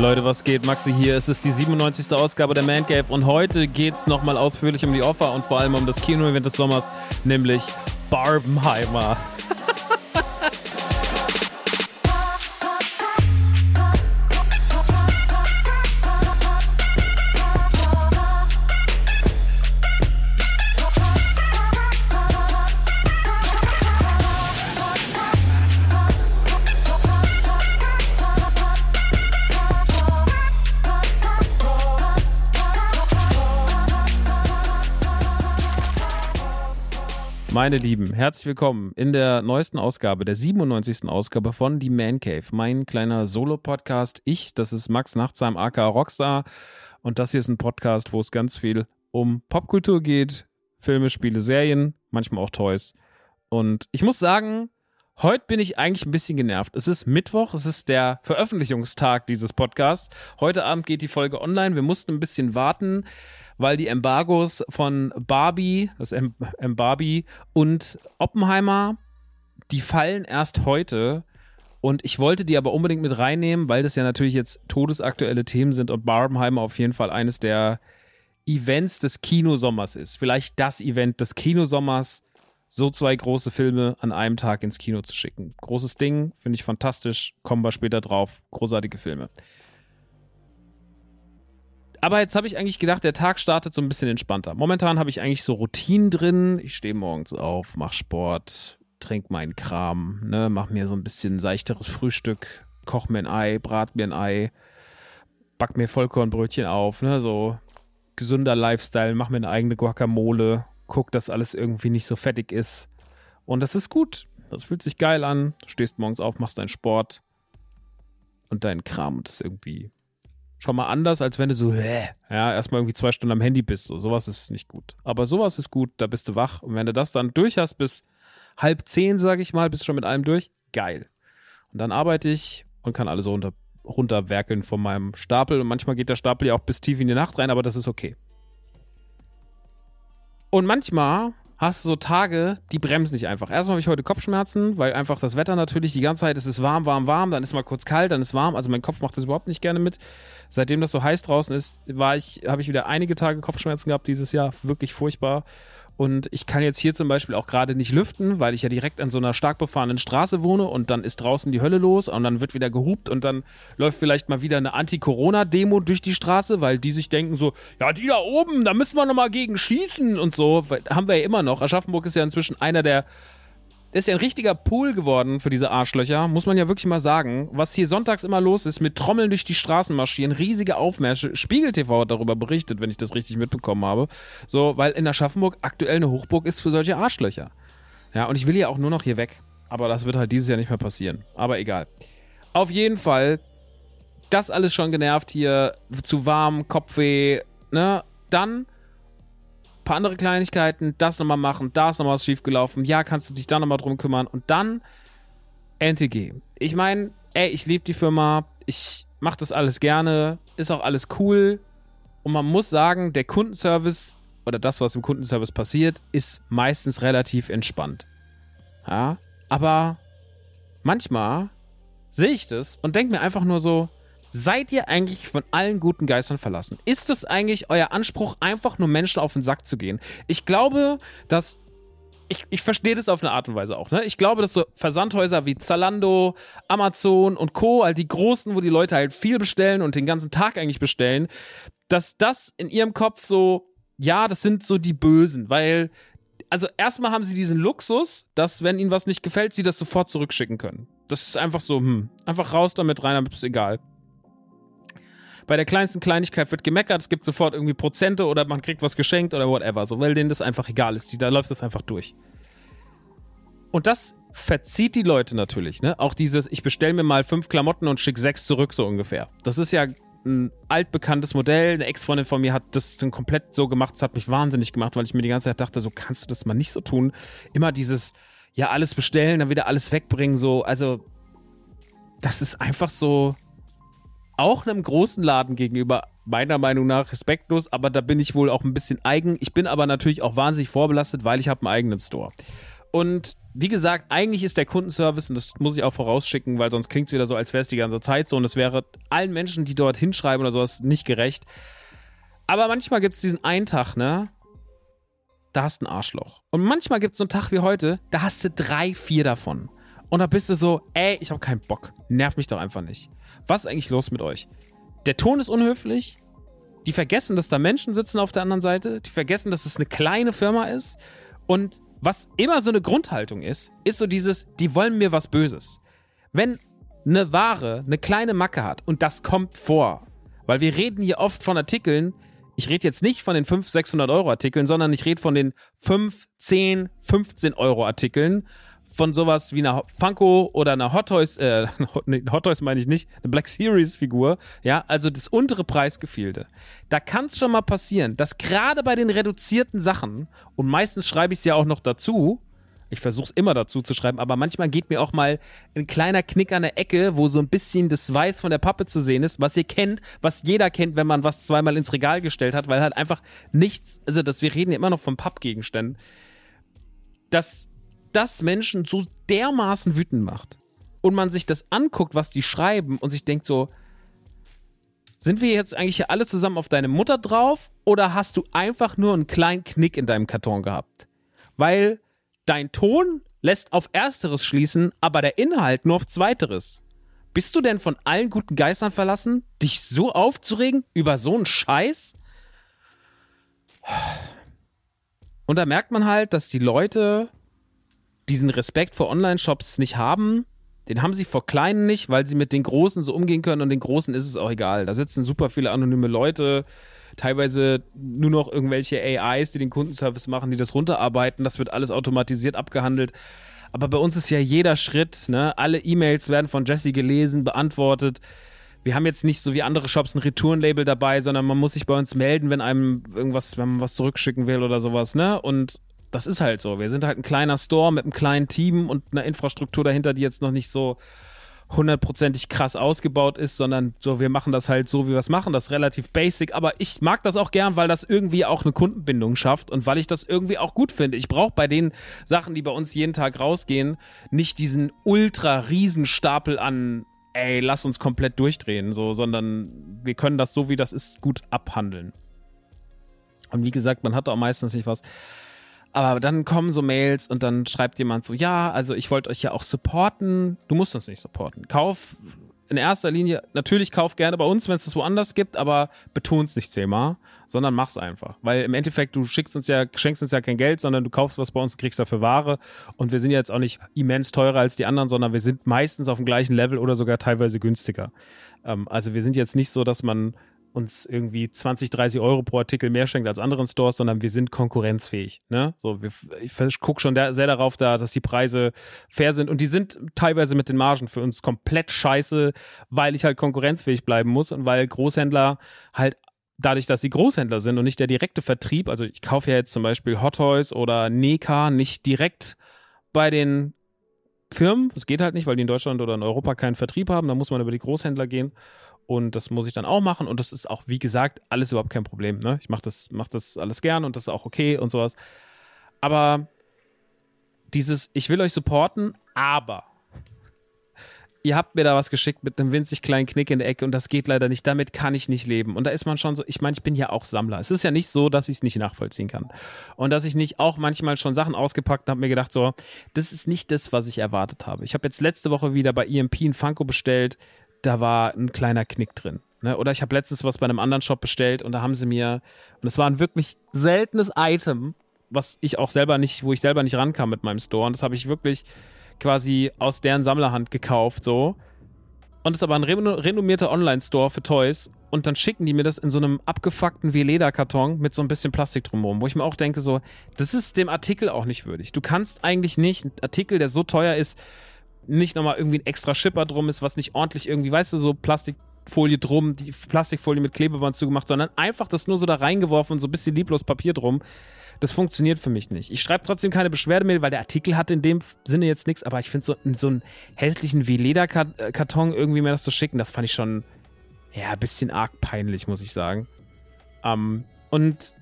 Leute, was geht? Maxi hier. Es ist die 97. Ausgabe der Man Cave und heute geht es nochmal ausführlich um die Offer und vor allem um das Kino-Event des Sommers, nämlich Barbenheimer. Meine Lieben, herzlich willkommen in der neuesten Ausgabe, der 97. Ausgabe von Die Man Cave, mein kleiner Solo-Podcast. Ich, das ist Max Nachtsheim, aka Rockstar. Und das hier ist ein Podcast, wo es ganz viel um Popkultur geht, Filme, Spiele, Serien, manchmal auch Toys. Und ich muss sagen, Heute bin ich eigentlich ein bisschen genervt. Es ist Mittwoch, es ist der Veröffentlichungstag dieses Podcasts. Heute Abend geht die Folge online. Wir mussten ein bisschen warten, weil die Embargos von Barbie, das Barbie und Oppenheimer, die fallen erst heute. Und ich wollte die aber unbedingt mit reinnehmen, weil das ja natürlich jetzt todesaktuelle Themen sind und Barbenheimer auf jeden Fall eines der Events des Kinosommers ist. Vielleicht das Event des Kinosommers so zwei große Filme an einem Tag ins Kino zu schicken. Großes Ding, finde ich fantastisch, kommen wir später drauf. Großartige Filme. Aber jetzt habe ich eigentlich gedacht, der Tag startet so ein bisschen entspannter. Momentan habe ich eigentlich so Routinen drin. Ich stehe morgens auf, mache Sport, trinke meinen Kram, ne, mache mir so ein bisschen seichteres Frühstück, koche mir ein Ei, brate mir ein Ei, back mir Vollkornbrötchen auf, ne, so gesunder Lifestyle, mache mir eine eigene Guacamole, guck, dass alles irgendwie nicht so fettig ist. Und das ist gut. Das fühlt sich geil an. Du stehst morgens auf, machst deinen Sport und deinen Kram und das ist irgendwie schon mal anders, als wenn du so, ja, erstmal irgendwie zwei Stunden am Handy bist. So, sowas ist nicht gut. Aber sowas ist gut, da bist du wach. Und wenn du das dann durch hast bis halb zehn, sage ich mal, bist schon mit allem durch. Geil. Und dann arbeite ich und kann alles runter, runterwerkeln von meinem Stapel. Und manchmal geht der Stapel ja auch bis tief in die Nacht rein, aber das ist okay. Und manchmal hast du so Tage, die bremsen nicht einfach. Erstmal habe ich heute Kopfschmerzen, weil einfach das Wetter natürlich die ganze Zeit, es ist warm, warm, warm, dann ist mal kurz kalt, dann ist warm. Also mein Kopf macht das überhaupt nicht gerne mit. Seitdem das so heiß draußen ist, war ich, habe ich wieder einige Tage Kopfschmerzen gehabt dieses Jahr, wirklich furchtbar. Und ich kann jetzt hier zum Beispiel auch gerade nicht lüften, weil ich ja direkt an so einer stark befahrenen Straße wohne und dann ist draußen die Hölle los und dann wird wieder gehupt und dann läuft vielleicht mal wieder eine Anti-Corona-Demo durch die Straße, weil die sich denken so, ja, die da oben, da müssen wir nochmal gegen schießen und so. Haben wir ja immer noch. Aschaffenburg ist ja inzwischen einer der ist ja ein richtiger Pool geworden für diese Arschlöcher, muss man ja wirklich mal sagen. Was hier sonntags immer los ist, mit Trommeln durch die Straßen marschieren, riesige Aufmärsche. Spiegel TV hat darüber berichtet, wenn ich das richtig mitbekommen habe. So, weil in Aschaffenburg aktuell eine Hochburg ist für solche Arschlöcher. Ja, und ich will ja auch nur noch hier weg. Aber das wird halt dieses Jahr nicht mehr passieren. Aber egal. Auf jeden Fall, das alles schon genervt hier, zu warm, Kopfweh, ne? Dann paar andere Kleinigkeiten, das nochmal machen, da ist nochmal was schiefgelaufen, ja, kannst du dich da nochmal drum kümmern und dann NTG. Ich meine, ey, ich liebe die Firma, ich mache das alles gerne, ist auch alles cool und man muss sagen, der Kundenservice oder das, was im Kundenservice passiert, ist meistens relativ entspannt. Ja, aber manchmal sehe ich das und denke mir einfach nur so, Seid ihr eigentlich von allen guten Geistern verlassen? Ist es eigentlich euer Anspruch, einfach nur Menschen auf den Sack zu gehen? Ich glaube, dass. Ich, ich verstehe das auf eine Art und Weise auch. Ne? Ich glaube, dass so Versandhäuser wie Zalando, Amazon und Co., all die großen, wo die Leute halt viel bestellen und den ganzen Tag eigentlich bestellen, dass das in ihrem Kopf so, ja, das sind so die Bösen, weil also erstmal haben sie diesen Luxus, dass wenn ihnen was nicht gefällt, sie das sofort zurückschicken können. Das ist einfach so, hm, einfach raus damit rein, damit ist egal. Bei der kleinsten Kleinigkeit wird gemeckert, es gibt sofort irgendwie Prozente oder man kriegt was geschenkt oder whatever, so, weil denen das einfach egal ist. Die, da läuft das einfach durch. Und das verzieht die Leute natürlich, ne? Auch dieses, ich bestelle mir mal fünf Klamotten und schicke sechs zurück, so ungefähr. Das ist ja ein altbekanntes Modell. Eine Ex-Freundin von mir hat das dann komplett so gemacht. Das hat mich wahnsinnig gemacht, weil ich mir die ganze Zeit dachte, so kannst du das mal nicht so tun. Immer dieses, ja, alles bestellen, dann wieder alles wegbringen, so. Also, das ist einfach so, auch einem großen Laden gegenüber meiner Meinung nach respektlos, aber da bin ich wohl auch ein bisschen eigen. Ich bin aber natürlich auch wahnsinnig vorbelastet, weil ich habe einen eigenen Store. Und wie gesagt, eigentlich ist der Kundenservice, und das muss ich auch vorausschicken, weil sonst klingt es wieder so, als wäre es die ganze Zeit so und es wäre allen Menschen, die dort hinschreiben oder sowas, nicht gerecht. Aber manchmal gibt es diesen einen Tag, ne? Da hast du ein Arschloch. Und manchmal gibt es so einen Tag wie heute, da hast du drei, vier davon. Und da bist du so, ey, ich habe keinen Bock. Nerv mich doch einfach nicht. Was ist eigentlich los mit euch? Der Ton ist unhöflich. Die vergessen, dass da Menschen sitzen auf der anderen Seite. Die vergessen, dass es eine kleine Firma ist. Und was immer so eine Grundhaltung ist, ist so dieses, die wollen mir was Böses. Wenn eine Ware eine kleine Macke hat und das kommt vor, weil wir reden hier oft von Artikeln, ich rede jetzt nicht von den 500, 600 Euro Artikeln, sondern ich rede von den 5, 10, 15 Euro Artikeln von sowas wie einer Funko oder einer Hot Toys, äh, nee, Hot Toys meine ich nicht, eine Black Series Figur, ja, also das untere Preisgefehlte. Da kann es schon mal passieren, dass gerade bei den reduzierten Sachen, und meistens schreibe ich es ja auch noch dazu, ich versuche es immer dazu zu schreiben, aber manchmal geht mir auch mal ein kleiner Knick an der Ecke, wo so ein bisschen das Weiß von der Pappe zu sehen ist, was ihr kennt, was jeder kennt, wenn man was zweimal ins Regal gestellt hat, weil halt einfach nichts, also das, wir reden ja immer noch von Pappgegenständen, dass das Menschen so dermaßen wütend macht und man sich das anguckt, was die schreiben und sich denkt so, sind wir jetzt eigentlich hier alle zusammen auf deine Mutter drauf oder hast du einfach nur einen kleinen Knick in deinem Karton gehabt? Weil dein Ton lässt auf ersteres schließen, aber der Inhalt nur auf zweiteres. Bist du denn von allen guten Geistern verlassen, dich so aufzuregen über so einen Scheiß? Und da merkt man halt, dass die Leute diesen Respekt vor Online-Shops nicht haben, den haben sie vor Kleinen nicht, weil sie mit den Großen so umgehen können und den Großen ist es auch egal. Da sitzen super viele anonyme Leute, teilweise nur noch irgendwelche AIs, die den Kundenservice machen, die das runterarbeiten. Das wird alles automatisiert abgehandelt. Aber bei uns ist ja jeder Schritt, ne? alle E-Mails werden von Jesse gelesen, beantwortet. Wir haben jetzt nicht so wie andere Shops ein Retourenlabel dabei, sondern man muss sich bei uns melden, wenn einem irgendwas, wenn man was zurückschicken will oder sowas, ne? Und das ist halt so. Wir sind halt ein kleiner Store mit einem kleinen Team und einer Infrastruktur dahinter, die jetzt noch nicht so hundertprozentig krass ausgebaut ist, sondern so, wir machen das halt so, wie wir es machen, das relativ basic, aber ich mag das auch gern, weil das irgendwie auch eine Kundenbindung schafft und weil ich das irgendwie auch gut finde. Ich brauche bei den Sachen, die bei uns jeden Tag rausgehen, nicht diesen ultra riesen Stapel an ey, lass uns komplett durchdrehen, so, sondern wir können das so, wie das ist, gut abhandeln. Und wie gesagt, man hat auch meistens nicht was. Aber dann kommen so Mails und dann schreibt jemand so, ja, also ich wollte euch ja auch supporten. Du musst uns nicht supporten. Kauf in erster Linie, natürlich kauf gerne bei uns, wenn es das woanders gibt, aber beton's nicht zehnmal, sondern mach's einfach. Weil im Endeffekt, du schickst uns ja, schenkst uns ja kein Geld, sondern du kaufst was bei uns, kriegst dafür Ware. Und wir sind jetzt auch nicht immens teurer als die anderen, sondern wir sind meistens auf dem gleichen Level oder sogar teilweise günstiger. Ähm, also wir sind jetzt nicht so, dass man uns irgendwie 20, 30 Euro pro Artikel mehr schenkt als anderen Stores, sondern wir sind konkurrenzfähig. Ne? So, wir, ich gucke schon sehr darauf da, dass die Preise fair sind und die sind teilweise mit den Margen für uns komplett scheiße, weil ich halt konkurrenzfähig bleiben muss und weil Großhändler halt dadurch, dass sie Großhändler sind und nicht der direkte Vertrieb, also ich kaufe ja jetzt zum Beispiel Hot Toys oder Neka nicht direkt bei den Firmen, das geht halt nicht, weil die in Deutschland oder in Europa keinen Vertrieb haben, da muss man über die Großhändler gehen und das muss ich dann auch machen. Und das ist auch, wie gesagt, alles überhaupt kein Problem. Ne? Ich mache das, mach das alles gern und das ist auch okay und sowas. Aber dieses, ich will euch supporten, aber ihr habt mir da was geschickt mit einem winzig kleinen Knick in der Ecke und das geht leider nicht. Damit kann ich nicht leben. Und da ist man schon so, ich meine, ich bin ja auch Sammler. Es ist ja nicht so, dass ich es nicht nachvollziehen kann. Und dass ich nicht auch manchmal schon Sachen ausgepackt habe, mir gedacht, so, das ist nicht das, was ich erwartet habe. Ich habe jetzt letzte Woche wieder bei EMP ein Funko bestellt, da war ein kleiner Knick drin. Ne? Oder ich habe letztens was bei einem anderen Shop bestellt und da haben sie mir, und es war ein wirklich seltenes Item, was ich auch selber nicht, wo ich selber nicht rankam mit meinem Store. Und das habe ich wirklich quasi aus deren Sammlerhand gekauft, so. Und ist aber ein renommierter Online-Store für Toys. Und dann schicken die mir das in so einem abgefuckten Veleda-Karton mit so ein bisschen Plastik drumherum, wo ich mir auch denke, so, das ist dem Artikel auch nicht würdig. Du kannst eigentlich nicht einen Artikel, der so teuer ist, nicht nochmal irgendwie ein extra Schipper drum ist, was nicht ordentlich irgendwie, weißt du, so Plastikfolie drum, die Plastikfolie mit Klebeband zugemacht, sondern einfach das nur so da reingeworfen und so ein bisschen lieblos Papier drum. Das funktioniert für mich nicht. Ich schreibe trotzdem keine Beschwerdemail, weil der Artikel hat in dem Sinne jetzt nichts, aber ich finde so, so einen hässlichen wie Lederkarton irgendwie mir das zu schicken, das fand ich schon, ja, ein bisschen arg peinlich, muss ich sagen. Ähm, und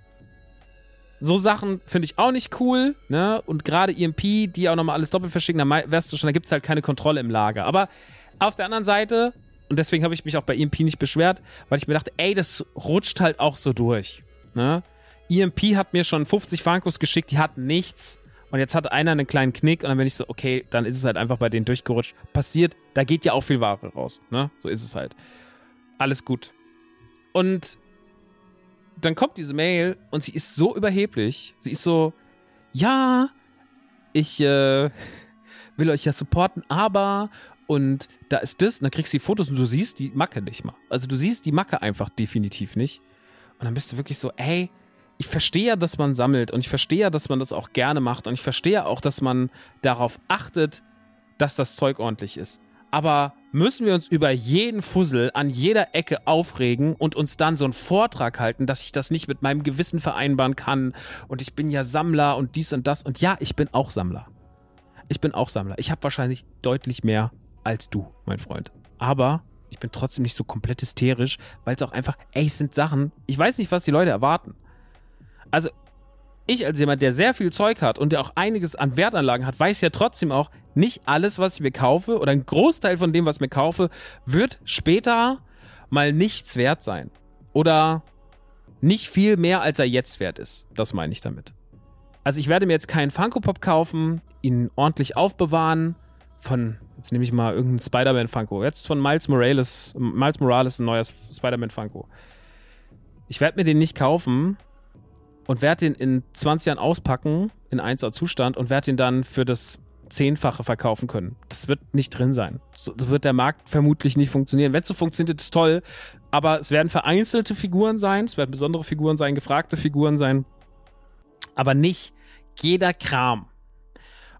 so Sachen finde ich auch nicht cool, ne? Und gerade EMP, die auch nochmal alles doppelt verschicken, da weißt du schon, da gibt es halt keine Kontrolle im Lager. Aber auf der anderen Seite, und deswegen habe ich mich auch bei EMP nicht beschwert, weil ich mir dachte, ey, das rutscht halt auch so durch, ne? EMP hat mir schon 50 Funkos geschickt, die hatten nichts. Und jetzt hat einer einen kleinen Knick und dann bin ich so, okay, dann ist es halt einfach bei denen durchgerutscht. Passiert, da geht ja auch viel Ware raus, ne? So ist es halt. Alles gut. Und dann kommt diese Mail und sie ist so überheblich. Sie ist so, ja, ich äh, will euch ja supporten, aber und da ist das, und dann kriegst du die Fotos und du siehst die Macke nicht mal. Also du siehst die Macke einfach definitiv nicht. Und dann bist du wirklich so, ey, ich verstehe ja, dass man sammelt und ich verstehe ja, dass man das auch gerne macht und ich verstehe auch, dass man darauf achtet, dass das Zeug ordentlich ist. Aber müssen wir uns über jeden Fussel an jeder Ecke aufregen und uns dann so einen Vortrag halten, dass ich das nicht mit meinem Gewissen vereinbaren kann und ich bin ja Sammler und dies und das und ja, ich bin auch Sammler. Ich bin auch Sammler. Ich habe wahrscheinlich deutlich mehr als du, mein Freund. Aber ich bin trotzdem nicht so komplett hysterisch, weil es auch einfach, ey, es sind Sachen, ich weiß nicht, was die Leute erwarten. Also, ich als jemand, der sehr viel Zeug hat und der auch einiges an Wertanlagen hat, weiß ja trotzdem auch, nicht alles, was ich mir kaufe, oder ein Großteil von dem, was ich mir kaufe, wird später mal nichts wert sein. Oder nicht viel mehr, als er jetzt wert ist. Das meine ich damit. Also ich werde mir jetzt keinen Funko Pop kaufen, ihn ordentlich aufbewahren. Von, jetzt nehme ich mal irgendeinen Spider-Man Funko. Jetzt von Miles Morales. Miles Morales ein neues Spider-Man Funko. Ich werde mir den nicht kaufen, und werde den in 20 Jahren auspacken, in 1er Zustand, und werde ihn dann für das Zehnfache verkaufen können. Das wird nicht drin sein. So wird der Markt vermutlich nicht funktionieren. Wenn es so funktioniert, ist es toll. Aber es werden vereinzelte Figuren sein, es werden besondere Figuren sein, gefragte Figuren sein. Aber nicht jeder Kram.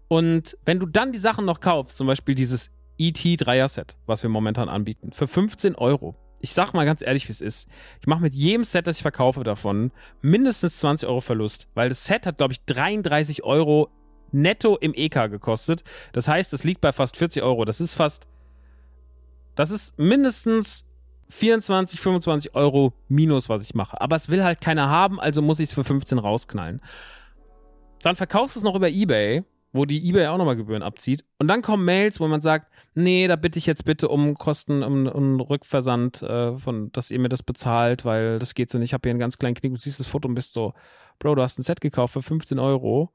Und wenn du dann die Sachen noch kaufst, zum Beispiel dieses ET Dreier-Set, was wir momentan anbieten, für 15 Euro, ich sag mal ganz ehrlich, wie es ist. Ich mache mit jedem Set, das ich verkaufe davon, mindestens 20 Euro Verlust, weil das Set hat, glaube ich, 33 Euro netto im EK gekostet. Das heißt, es liegt bei fast 40 Euro. Das ist fast, das ist mindestens 24, 25 Euro minus, was ich mache. Aber es will halt keiner haben, also muss ich es für 15 rausknallen. Dann verkaufst du es noch über Ebay wo die eBay auch nochmal Gebühren abzieht. Und dann kommen Mails, wo man sagt, nee, da bitte ich jetzt bitte um Kosten, um, um Rückversand, äh, von, dass ihr mir das bezahlt, weil das geht so nicht. Ich habe hier einen ganz kleinen Knick, du siehst das Foto und bist so, Bro, du hast ein Set gekauft für 15 Euro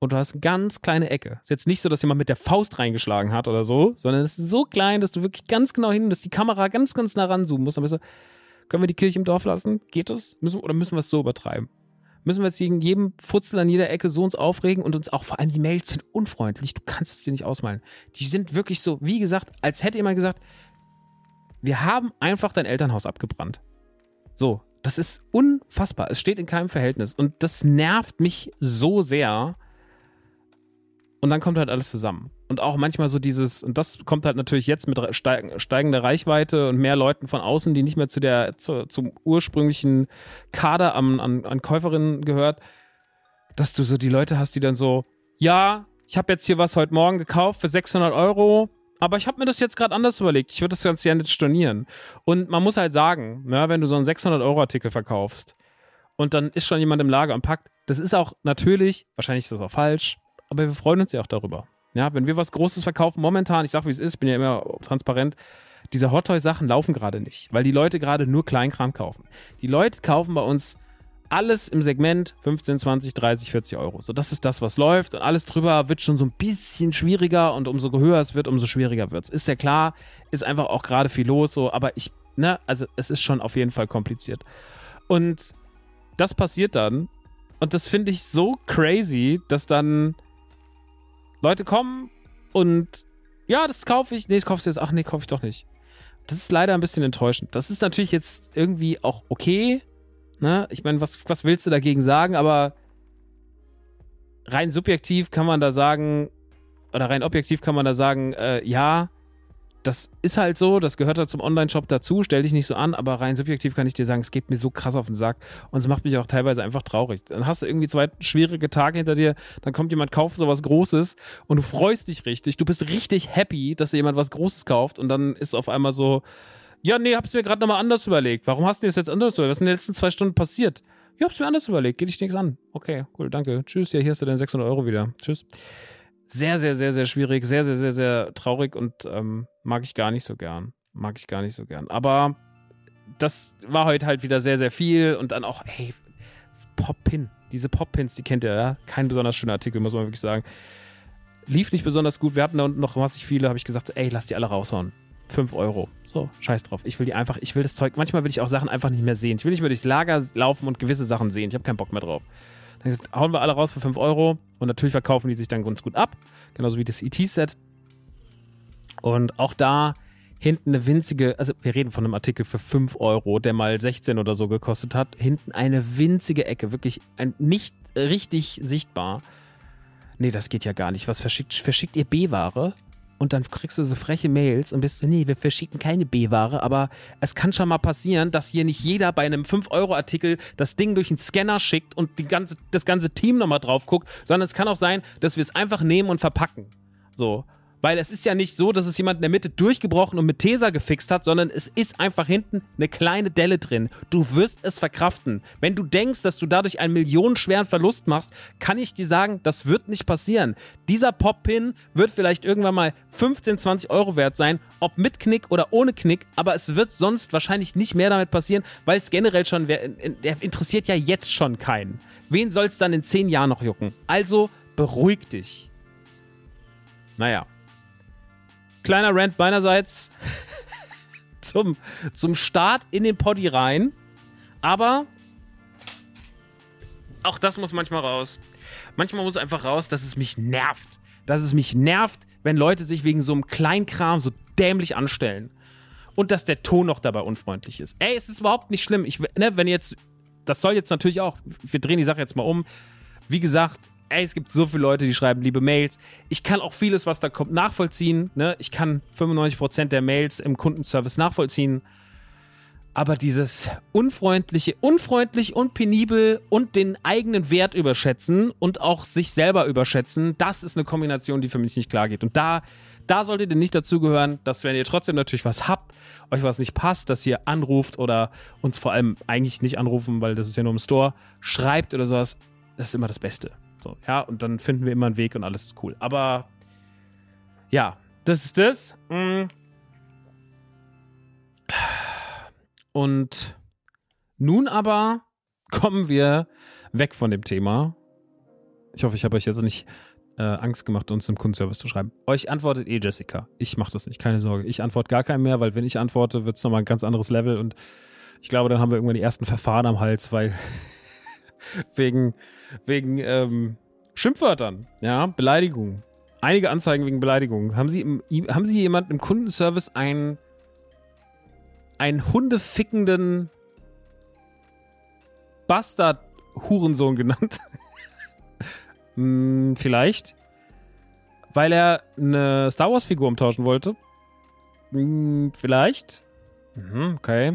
und du hast eine ganz kleine Ecke. Ist jetzt nicht so, dass jemand mit der Faust reingeschlagen hat oder so, sondern es ist so klein, dass du wirklich ganz genau hin, dass die Kamera ganz, ganz nah ranzoomen muss. Dann bist du, können wir die Kirche im Dorf lassen? Geht das? Müssen, oder müssen wir es so übertreiben? Müssen wir jetzt gegen jedem Futzel an jeder Ecke so uns aufregen und uns auch vor allem die Mails sind unfreundlich. Du kannst es dir nicht ausmalen. Die sind wirklich so, wie gesagt, als hätte jemand gesagt, wir haben einfach dein Elternhaus abgebrannt. So, das ist unfassbar. Es steht in keinem Verhältnis und das nervt mich so sehr. Und dann kommt halt alles zusammen. Und auch manchmal so dieses, und das kommt halt natürlich jetzt mit steigender Reichweite und mehr Leuten von außen, die nicht mehr zu der, zu, zum ursprünglichen Kader an, an, an Käuferinnen gehört, dass du so die Leute hast, die dann so, ja, ich habe jetzt hier was heute Morgen gekauft für 600 Euro, aber ich habe mir das jetzt gerade anders überlegt. Ich würde das ganz gerne jetzt stornieren. Und man muss halt sagen, ja, wenn du so einen 600-Euro-Artikel verkaufst und dann ist schon jemand im Lager und packt, das ist auch natürlich, wahrscheinlich ist das auch falsch, aber wir freuen uns ja auch darüber. Ja, wenn wir was Großes verkaufen, momentan, ich sag wie es ist, bin ja immer transparent, diese Hot Toy Sachen laufen gerade nicht, weil die Leute gerade nur Kleinkram kaufen. Die Leute kaufen bei uns alles im Segment 15, 20, 30, 40 Euro. So, das ist das, was läuft. Und alles drüber wird schon so ein bisschen schwieriger und umso höher es wird, umso schwieriger wird es. Ist ja klar, ist einfach auch gerade viel los, so, aber ich, ne, also es ist schon auf jeden Fall kompliziert. Und das passiert dann. Und das finde ich so crazy, dass dann Leute kommen und ja, das kaufe ich. Nee, das kaufst du jetzt. Ach nee, kaufe ich doch nicht. Das ist leider ein bisschen enttäuschend. Das ist natürlich jetzt irgendwie auch okay. Ne? Ich meine, was, was willst du dagegen sagen? Aber rein subjektiv kann man da sagen, oder rein objektiv kann man da sagen, äh, ja, das ist halt so, das gehört da zum Online-Shop dazu, stell dich nicht so an, aber rein subjektiv kann ich dir sagen, es geht mir so krass auf den Sack und es macht mich auch teilweise einfach traurig. Dann hast du irgendwie zwei schwierige Tage hinter dir, dann kommt jemand, kauft so was Großes und du freust dich richtig, du bist richtig happy, dass dir jemand was Großes kauft und dann ist auf einmal so, ja, nee, hab's mir gerade nochmal anders überlegt. Warum hast du das jetzt anders überlegt? Was ist in den letzten zwei Stunden passiert? Ja, hab's mir anders überlegt, geht dich nichts an. Okay, cool, danke. Tschüss, ja, hier hast du deine 600 Euro wieder. Tschüss sehr, sehr, sehr, sehr schwierig, sehr, sehr, sehr, sehr traurig und ähm, mag ich gar nicht so gern. Mag ich gar nicht so gern. Aber das war heute halt wieder sehr, sehr viel und dann auch, ey, Pop-Pin. Diese Pop-Pins, die kennt ihr, ja? Kein besonders schöner Artikel, muss man wirklich sagen. Lief nicht besonders gut. Wir hatten da unten noch massig viele, habe ich gesagt, ey, lass die alle raushauen. 5 Euro. So, scheiß drauf. Ich will die einfach, ich will das Zeug, manchmal will ich auch Sachen einfach nicht mehr sehen. Ich will nicht mehr durchs Lager laufen und gewisse Sachen sehen. Ich habe keinen Bock mehr drauf. Dann hauen wir alle raus für 5 Euro und natürlich verkaufen die sich dann ganz gut ab. Genauso wie das ET-Set. Und auch da hinten eine winzige, also wir reden von einem Artikel für 5 Euro, der mal 16 oder so gekostet hat. Hinten eine winzige Ecke, wirklich ein, nicht richtig sichtbar. Nee, das geht ja gar nicht. Was verschickt, verschickt ihr B-Ware? Und dann kriegst du so freche Mails und bist nee, wir verschicken keine B-Ware, aber es kann schon mal passieren, dass hier nicht jeder bei einem 5-Euro-Artikel das Ding durch einen Scanner schickt und die ganze, das ganze Team nochmal drauf guckt, sondern es kann auch sein, dass wir es einfach nehmen und verpacken. So. Weil es ist ja nicht so, dass es jemand in der Mitte durchgebrochen und mit Tesa gefixt hat, sondern es ist einfach hinten eine kleine Delle drin. Du wirst es verkraften. Wenn du denkst, dass du dadurch einen millionenschweren Verlust machst, kann ich dir sagen, das wird nicht passieren. Dieser Pop-Pin wird vielleicht irgendwann mal 15, 20 Euro wert sein, ob mit Knick oder ohne Knick, aber es wird sonst wahrscheinlich nicht mehr damit passieren, weil es generell schon, der interessiert ja jetzt schon keinen. Wen soll es dann in 10 Jahren noch jucken? Also beruhig dich. Naja. Kleiner Rant meinerseits zum, zum Start in den Poddy rein. Aber auch das muss manchmal raus. Manchmal muss einfach raus, dass es mich nervt. Dass es mich nervt, wenn Leute sich wegen so einem Kleinkram so dämlich anstellen. Und dass der Ton noch dabei unfreundlich ist. Ey, es ist überhaupt nicht schlimm. Ich, ne, wenn jetzt, das soll jetzt natürlich auch, wir drehen die Sache jetzt mal um. Wie gesagt, ey, es gibt so viele Leute, die schreiben liebe Mails. Ich kann auch vieles, was da kommt, nachvollziehen. Ne? Ich kann 95% der Mails im Kundenservice nachvollziehen. Aber dieses unfreundliche, unfreundlich und penibel und den eigenen Wert überschätzen und auch sich selber überschätzen, das ist eine Kombination, die für mich nicht klar geht. Und da, da solltet ihr nicht dazugehören, dass wenn ihr trotzdem natürlich was habt, euch was nicht passt, dass ihr anruft oder uns vor allem eigentlich nicht anrufen, weil das ist ja nur im Store, schreibt oder sowas. Das ist immer das Beste. So, ja, und dann finden wir immer einen Weg und alles ist cool. Aber ja, das ist das. Mm. Und nun aber kommen wir weg von dem Thema. Ich hoffe, ich habe euch jetzt nicht äh, Angst gemacht, uns im Kundenservice zu schreiben. Euch antwortet eh Jessica. Ich mache das nicht, keine Sorge. Ich antworte gar keinen mehr, weil wenn ich antworte, wird es nochmal ein ganz anderes Level und ich glaube, dann haben wir irgendwann die ersten Verfahren am Hals, weil wegen, wegen ähm, Schimpfwörtern, ja, Beleidigungen. Einige Anzeigen wegen Beleidigungen. Haben Sie, im, haben Sie jemanden im Kundenservice einen, einen hundefickenden Bastard-Hurensohn genannt? hm, vielleicht. Weil er eine Star Wars-Figur umtauschen wollte? Hm, vielleicht. Mhm, okay.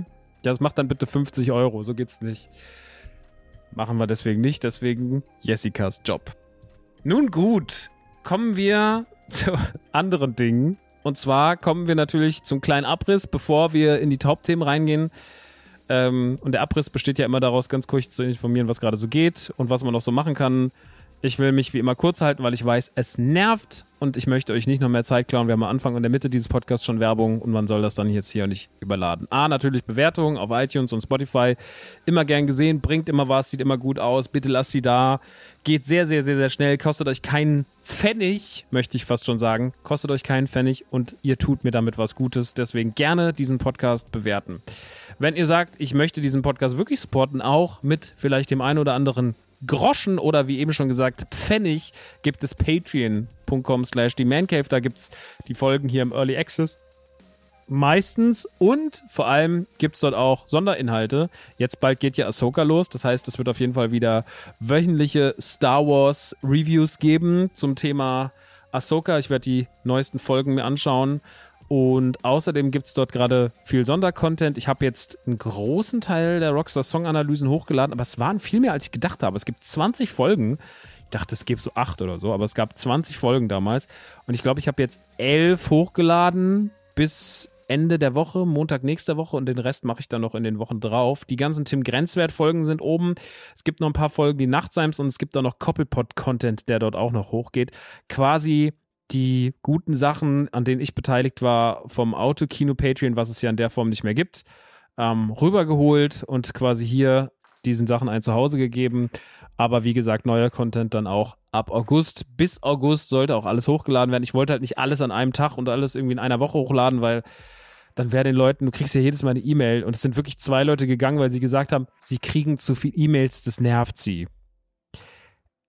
Ja, das macht dann bitte 50 Euro. So geht's nicht. Machen wir deswegen nicht. Deswegen Jessicas Job. Nun gut kommen wir zu anderen Dingen. Und zwar kommen wir natürlich zum kleinen Abriss, bevor wir in die Hauptthemen reingehen. Ähm, und der Abriss besteht ja immer daraus, ganz kurz zu informieren, was gerade so geht und was man noch so machen kann. Ich will mich wie immer kurz halten, weil ich weiß, es nervt und ich möchte euch nicht noch mehr Zeit klauen. Wir haben am Anfang und der Mitte dieses Podcasts schon Werbung und man soll das dann jetzt hier nicht überladen. A, natürlich Bewertungen auf iTunes und Spotify. Immer gern gesehen, bringt immer was, sieht immer gut aus. Bitte lasst sie da. Geht sehr, sehr, sehr, sehr schnell. Kostet euch keinen Pfennig, möchte ich fast schon sagen. Kostet euch keinen Pfennig und ihr tut mir damit was Gutes. Deswegen gerne diesen Podcast bewerten. Wenn ihr sagt, ich möchte diesen Podcast wirklich supporten, auch mit vielleicht dem einen oder anderen Groschen oder wie eben schon gesagt Pfennig gibt es patreon.com slash die Mancave. Da gibt es die Folgen hier im Early Access meistens und vor allem gibt es dort auch Sonderinhalte. Jetzt bald geht ja Ahsoka los, das heißt, es wird auf jeden Fall wieder wöchentliche Star Wars Reviews geben zum Thema Ahsoka. Ich werde die neuesten Folgen mir anschauen und außerdem gibt es dort gerade viel Sondercontent. Ich habe jetzt einen großen Teil der Rockstar Song-Analysen hochgeladen, aber es waren viel mehr, als ich gedacht habe. Es gibt 20 Folgen. Ich dachte, es gäbe so acht oder so, aber es gab 20 Folgen damals. Und ich glaube, ich habe jetzt elf hochgeladen bis Ende der Woche, Montag nächster Woche und den Rest mache ich dann noch in den Wochen drauf. Die ganzen Tim Grenzwert-Folgen sind oben. Es gibt noch ein paar Folgen, die Nachtseims und es gibt auch noch Koppelpot-Content, der dort auch noch hochgeht. Quasi die guten Sachen, an denen ich beteiligt war, vom Autokino Patreon, was es ja in der Form nicht mehr gibt, ähm, rübergeholt und quasi hier diesen Sachen ein Zuhause gegeben. Aber wie gesagt, neuer Content dann auch ab August. Bis August sollte auch alles hochgeladen werden. Ich wollte halt nicht alles an einem Tag und alles irgendwie in einer Woche hochladen, weil dann wäre den Leuten, du kriegst ja jedes Mal eine E-Mail und es sind wirklich zwei Leute gegangen, weil sie gesagt haben, sie kriegen zu viel E-Mails, das nervt sie.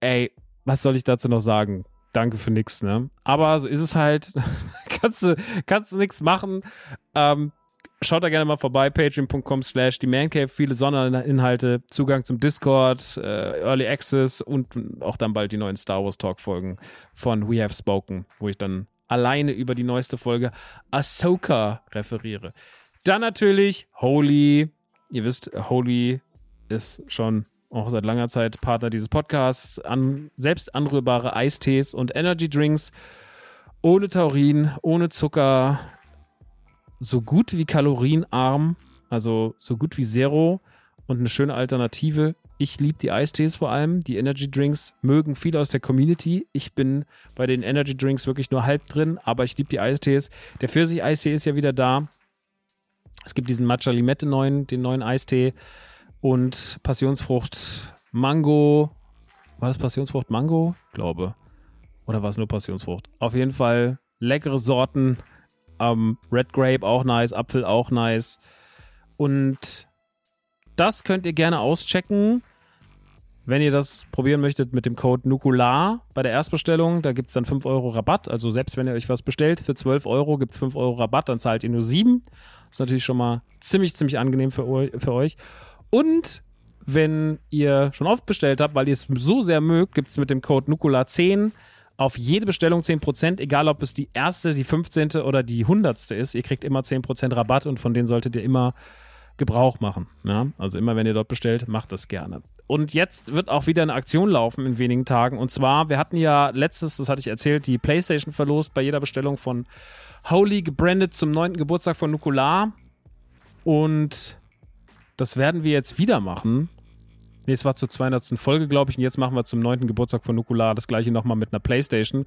Ey, was soll ich dazu noch sagen? Danke für nichts, ne? Aber so ist es halt. kannst du, kannst nichts machen. Ähm, schaut da gerne mal vorbei, patreon.com slash die Mancave, viele Sonderinhalte, Zugang zum Discord, äh, Early Access und auch dann bald die neuen Star Wars Talk Folgen von We Have Spoken, wo ich dann alleine über die neueste Folge Ahsoka referiere. Dann natürlich Holy. Ihr wisst, Holy ist schon auch seit langer Zeit Partner dieses Podcasts, an selbst anrührbare Eistees und Energy Drinks ohne Taurin, ohne Zucker, so gut wie kalorienarm, also so gut wie Zero und eine schöne Alternative. Ich liebe die Eistees vor allem. Die Energy Drinks mögen viele aus der Community. Ich bin bei den Energy Drinks wirklich nur halb drin, aber ich liebe die Eistees. Der Pfirsich-Eistee ist ja wieder da. Es gibt diesen Matcha Limette neuen, den neuen Eistee und Passionsfrucht Mango. War das Passionsfrucht Mango? Glaube. Oder war es nur Passionsfrucht? Auf jeden Fall leckere Sorten. Ähm, Red Grape auch nice, Apfel auch nice. Und das könnt ihr gerne auschecken, wenn ihr das probieren möchtet mit dem Code Nukular bei der Erstbestellung. Da gibt es dann 5 Euro Rabatt. Also selbst wenn ihr euch was bestellt, für 12 Euro gibt es 5 Euro Rabatt, dann zahlt ihr nur 7. Das ist natürlich schon mal ziemlich, ziemlich angenehm für, für euch. Und wenn ihr schon oft bestellt habt, weil ihr es so sehr mögt, gibt es mit dem Code Nukula10 auf jede Bestellung 10%, egal ob es die erste, die 15. oder die 100. ist. Ihr kriegt immer 10% Rabatt und von denen solltet ihr immer Gebrauch machen. Ja? Also immer, wenn ihr dort bestellt, macht das gerne. Und jetzt wird auch wieder eine Aktion laufen in wenigen Tagen. Und zwar, wir hatten ja letztes, das hatte ich erzählt, die PlayStation verlost bei jeder Bestellung von Holy gebrandet zum 9. Geburtstag von Nukular. Und das werden wir jetzt wieder machen. Nee, es war zur 200. Folge, glaube ich. Und jetzt machen wir zum 9. Geburtstag von Nukular das gleiche nochmal mit einer PlayStation.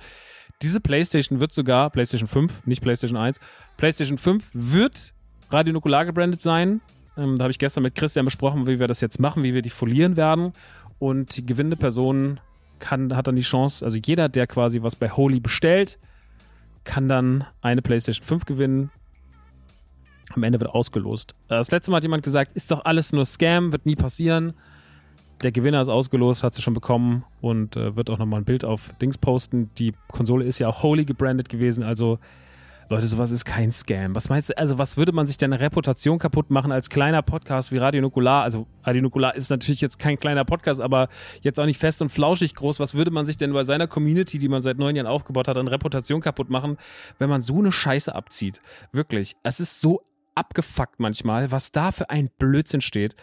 Diese PlayStation wird sogar, PlayStation 5, nicht PlayStation 1, PlayStation 5 wird Radio Nukular gebrandet sein. Ähm, da habe ich gestern mit Christian besprochen, wie wir das jetzt machen, wie wir die folieren werden. Und die gewinnende Person kann, hat dann die Chance, also jeder, der quasi was bei Holy bestellt, kann dann eine PlayStation 5 gewinnen. Am Ende wird ausgelost. Äh, das letzte Mal hat jemand gesagt, ist doch alles nur Scam, wird nie passieren. Der Gewinner ist ausgelost, hat sie schon bekommen und äh, wird auch nochmal ein Bild auf Dings posten. Die Konsole ist ja auch Holy gebrandet gewesen, also Leute, sowas ist kein Scam. Was meinst du, also was würde man sich denn eine Reputation kaputt machen als kleiner Podcast wie Radio Nukular? Also Radio Nukular ist natürlich jetzt kein kleiner Podcast, aber jetzt auch nicht fest und flauschig groß. Was würde man sich denn bei seiner Community, die man seit neun Jahren aufgebaut hat, an Reputation kaputt machen, wenn man so eine Scheiße abzieht? Wirklich. Es ist so abgefuckt manchmal, was da für ein Blödsinn steht.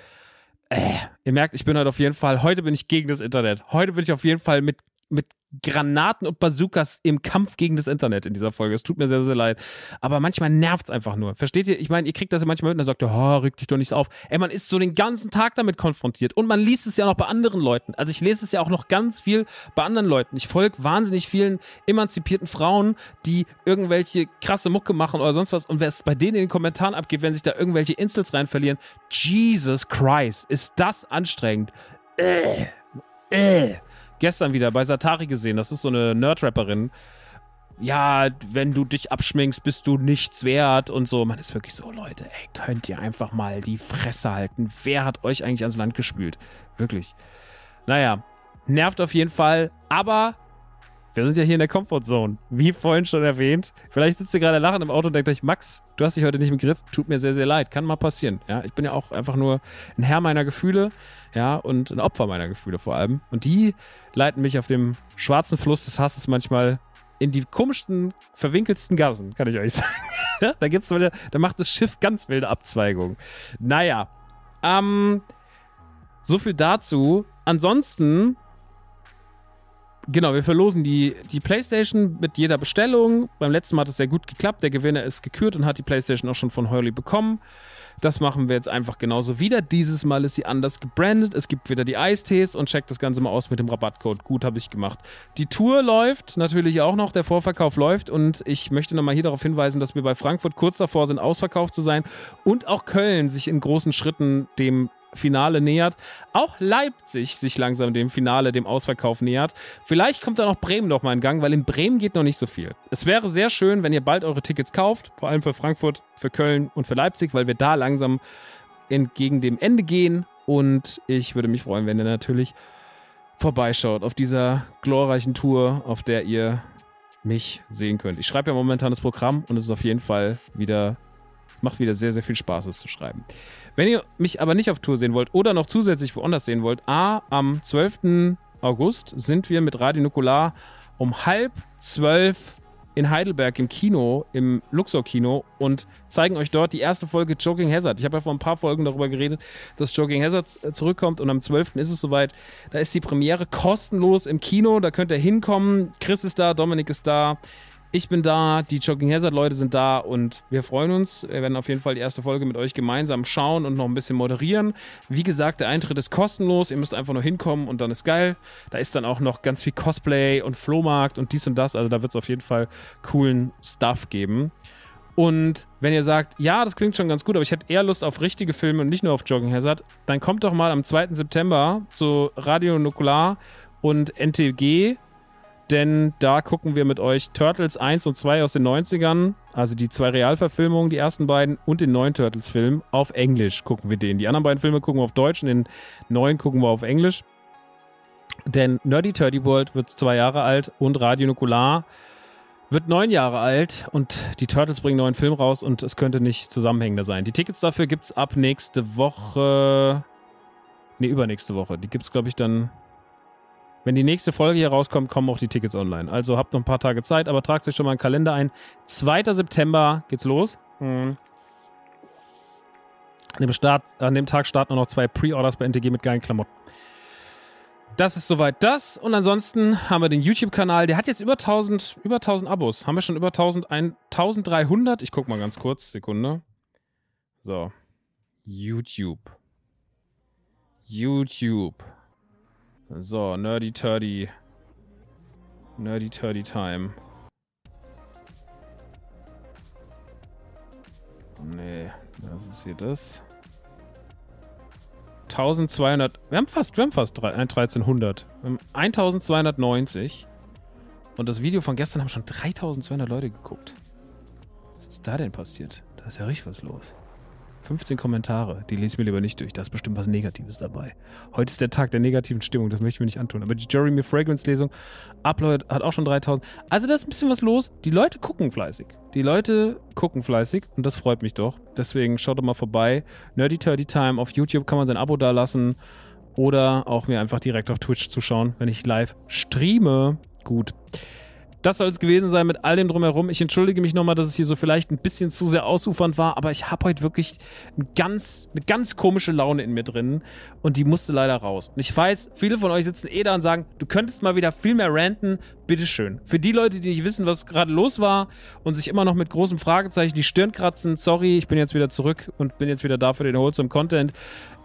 Äh, ihr merkt, ich bin heute auf jeden Fall, heute bin ich gegen das Internet. Heute bin ich auf jeden Fall mit mit Granaten und Bazookas im Kampf gegen das Internet in dieser Folge. Es tut mir sehr, sehr leid. Aber manchmal nervt es einfach nur. Versteht ihr? Ich meine, ihr kriegt das ja manchmal mit und dann sagt ihr, oh, rück dich doch nicht auf. Ey, man ist so den ganzen Tag damit konfrontiert. Und man liest es ja noch bei anderen Leuten. Also ich lese es ja auch noch ganz viel bei anderen Leuten. Ich folge wahnsinnig vielen emanzipierten Frauen, die irgendwelche krasse Mucke machen oder sonst was. Und wer es bei denen in den Kommentaren abgeht, wenn sich da irgendwelche Instils rein verlieren, Jesus Christ, ist das anstrengend. Äh, äh gestern wieder bei Satari gesehen. Das ist so eine Nerd-Rapperin. Ja, wenn du dich abschminkst, bist du nichts wert und so. Man ist wirklich so, Leute, ey, könnt ihr einfach mal die Fresse halten. Wer hat euch eigentlich ans Land gespült? Wirklich. Naja, nervt auf jeden Fall, aber wir sind ja hier in der Comfortzone. Wie vorhin schon erwähnt. Vielleicht sitzt ihr gerade lachend im Auto und denkt euch, Max, du hast dich heute nicht im Griff. Tut mir sehr, sehr leid. Kann mal passieren. Ja, ich bin ja auch einfach nur ein Herr meiner Gefühle. Ja, und ein Opfer meiner Gefühle vor allem. Und die leiten mich auf dem schwarzen Fluss des Hasses manchmal in die komischsten, verwinkelsten Gassen, kann ich euch sagen. da gibt's da macht das Schiff ganz wilde Abzweigungen. Naja, ähm, so viel dazu. Ansonsten Genau, wir verlosen die, die PlayStation mit jeder Bestellung. Beim letzten Mal hat es sehr gut geklappt. Der Gewinner ist gekürt und hat die PlayStation auch schon von Hurley bekommen. Das machen wir jetzt einfach genauso wieder. Dieses Mal ist sie anders gebrandet. Es gibt wieder die Eistees und checkt das Ganze mal aus mit dem Rabattcode. Gut, habe ich gemacht. Die Tour läuft natürlich auch noch. Der Vorverkauf läuft und ich möchte nochmal hier darauf hinweisen, dass wir bei Frankfurt kurz davor sind, ausverkauft zu sein und auch Köln sich in großen Schritten dem Finale nähert. Auch Leipzig sich langsam dem Finale, dem Ausverkauf nähert. Vielleicht kommt da noch Bremen noch mal in Gang, weil in Bremen geht noch nicht so viel. Es wäre sehr schön, wenn ihr bald eure Tickets kauft, vor allem für Frankfurt, für Köln und für Leipzig, weil wir da langsam entgegen dem Ende gehen. Und ich würde mich freuen, wenn ihr natürlich vorbeischaut auf dieser glorreichen Tour, auf der ihr mich sehen könnt. Ich schreibe ja momentan das Programm und es ist auf jeden Fall wieder, es macht wieder sehr, sehr viel Spaß, es zu schreiben. Wenn ihr mich aber nicht auf Tour sehen wollt oder noch zusätzlich woanders sehen wollt, A, am 12. August sind wir mit Radio Nukular um halb zwölf in Heidelberg im Kino, im Luxor-Kino und zeigen euch dort die erste Folge Joking Hazard. Ich habe ja vor ein paar Folgen darüber geredet, dass Joking Hazard zurückkommt und am 12. ist es soweit. Da ist die Premiere kostenlos im Kino, da könnt ihr hinkommen. Chris ist da, Dominik ist da. Ich bin da, die Jogging Hazard Leute sind da und wir freuen uns. Wir werden auf jeden Fall die erste Folge mit euch gemeinsam schauen und noch ein bisschen moderieren. Wie gesagt, der Eintritt ist kostenlos. Ihr müsst einfach nur hinkommen und dann ist geil. Da ist dann auch noch ganz viel Cosplay und Flohmarkt und dies und das. Also da wird es auf jeden Fall coolen Stuff geben. Und wenn ihr sagt, ja, das klingt schon ganz gut, aber ich hätte eher Lust auf richtige Filme und nicht nur auf Jogging Hazard, dann kommt doch mal am 2. September zu Radio Nukular und NTG denn da gucken wir mit euch Turtles 1 und 2 aus den 90ern, also die zwei Realverfilmungen, die ersten beiden, und den neuen Turtles-Film. Auf Englisch gucken wir den. Die anderen beiden Filme gucken wir auf Deutsch und den neuen gucken wir auf Englisch. Denn Nerdy Turdy World wird zwei Jahre alt und Radio Nukular wird neun Jahre alt und die Turtles bringen neuen Film raus und es könnte nicht zusammenhängender sein. Die Tickets dafür gibt es ab nächste Woche. Ne, übernächste Woche. Die gibt es, glaube ich, dann wenn die nächste Folge hier rauskommt, kommen auch die Tickets online. Also habt noch ein paar Tage Zeit, aber tragt euch schon mal einen Kalender ein. 2. September geht's los. Mhm. An dem, Start, an dem Tag starten nur noch zwei Pre-Orders bei NTG mit geilen Klamotten. Das ist soweit das. Und ansonsten haben wir den YouTube-Kanal. Der hat jetzt über 1000, über 1000 Abos. Haben wir schon über 1000, 1300? Ich guck mal ganz kurz. Sekunde. So. YouTube. YouTube. So, Nerdy Turdy. Nerdy Turdy Time. Nee, das ist hier das. 1200. Wir haben fast, wir haben fast 1300. Wir haben 1290. Und das Video von gestern haben schon 3200 Leute geguckt. Was ist da denn passiert? Da ist ja richtig was los. 15 Kommentare, die lese ich mir lieber nicht durch. Da ist bestimmt was Negatives dabei. Heute ist der Tag der negativen Stimmung, das möchte ich mir nicht antun. Aber die Jeremy Fragrance Lesung, Upload hat auch schon 3000. Also da ist ein bisschen was los. Die Leute gucken fleißig. Die Leute gucken fleißig und das freut mich doch. Deswegen schaut doch mal vorbei. Nerdy Turdy Time auf YouTube kann man sein Abo da lassen oder auch mir einfach direkt auf Twitch zuschauen, wenn ich live streame. Gut. Das soll es gewesen sein mit all dem drumherum. Ich entschuldige mich nochmal, dass es hier so vielleicht ein bisschen zu sehr ausufernd war, aber ich habe heute wirklich ein ganz, eine ganz komische Laune in mir drin und die musste leider raus. Und ich weiß, viele von euch sitzen eh da und sagen, du könntest mal wieder viel mehr ranten. Bitteschön. Für die Leute, die nicht wissen, was gerade los war und sich immer noch mit großem Fragezeichen die Stirn kratzen, sorry, ich bin jetzt wieder zurück und bin jetzt wieder da für den Wholesome Content.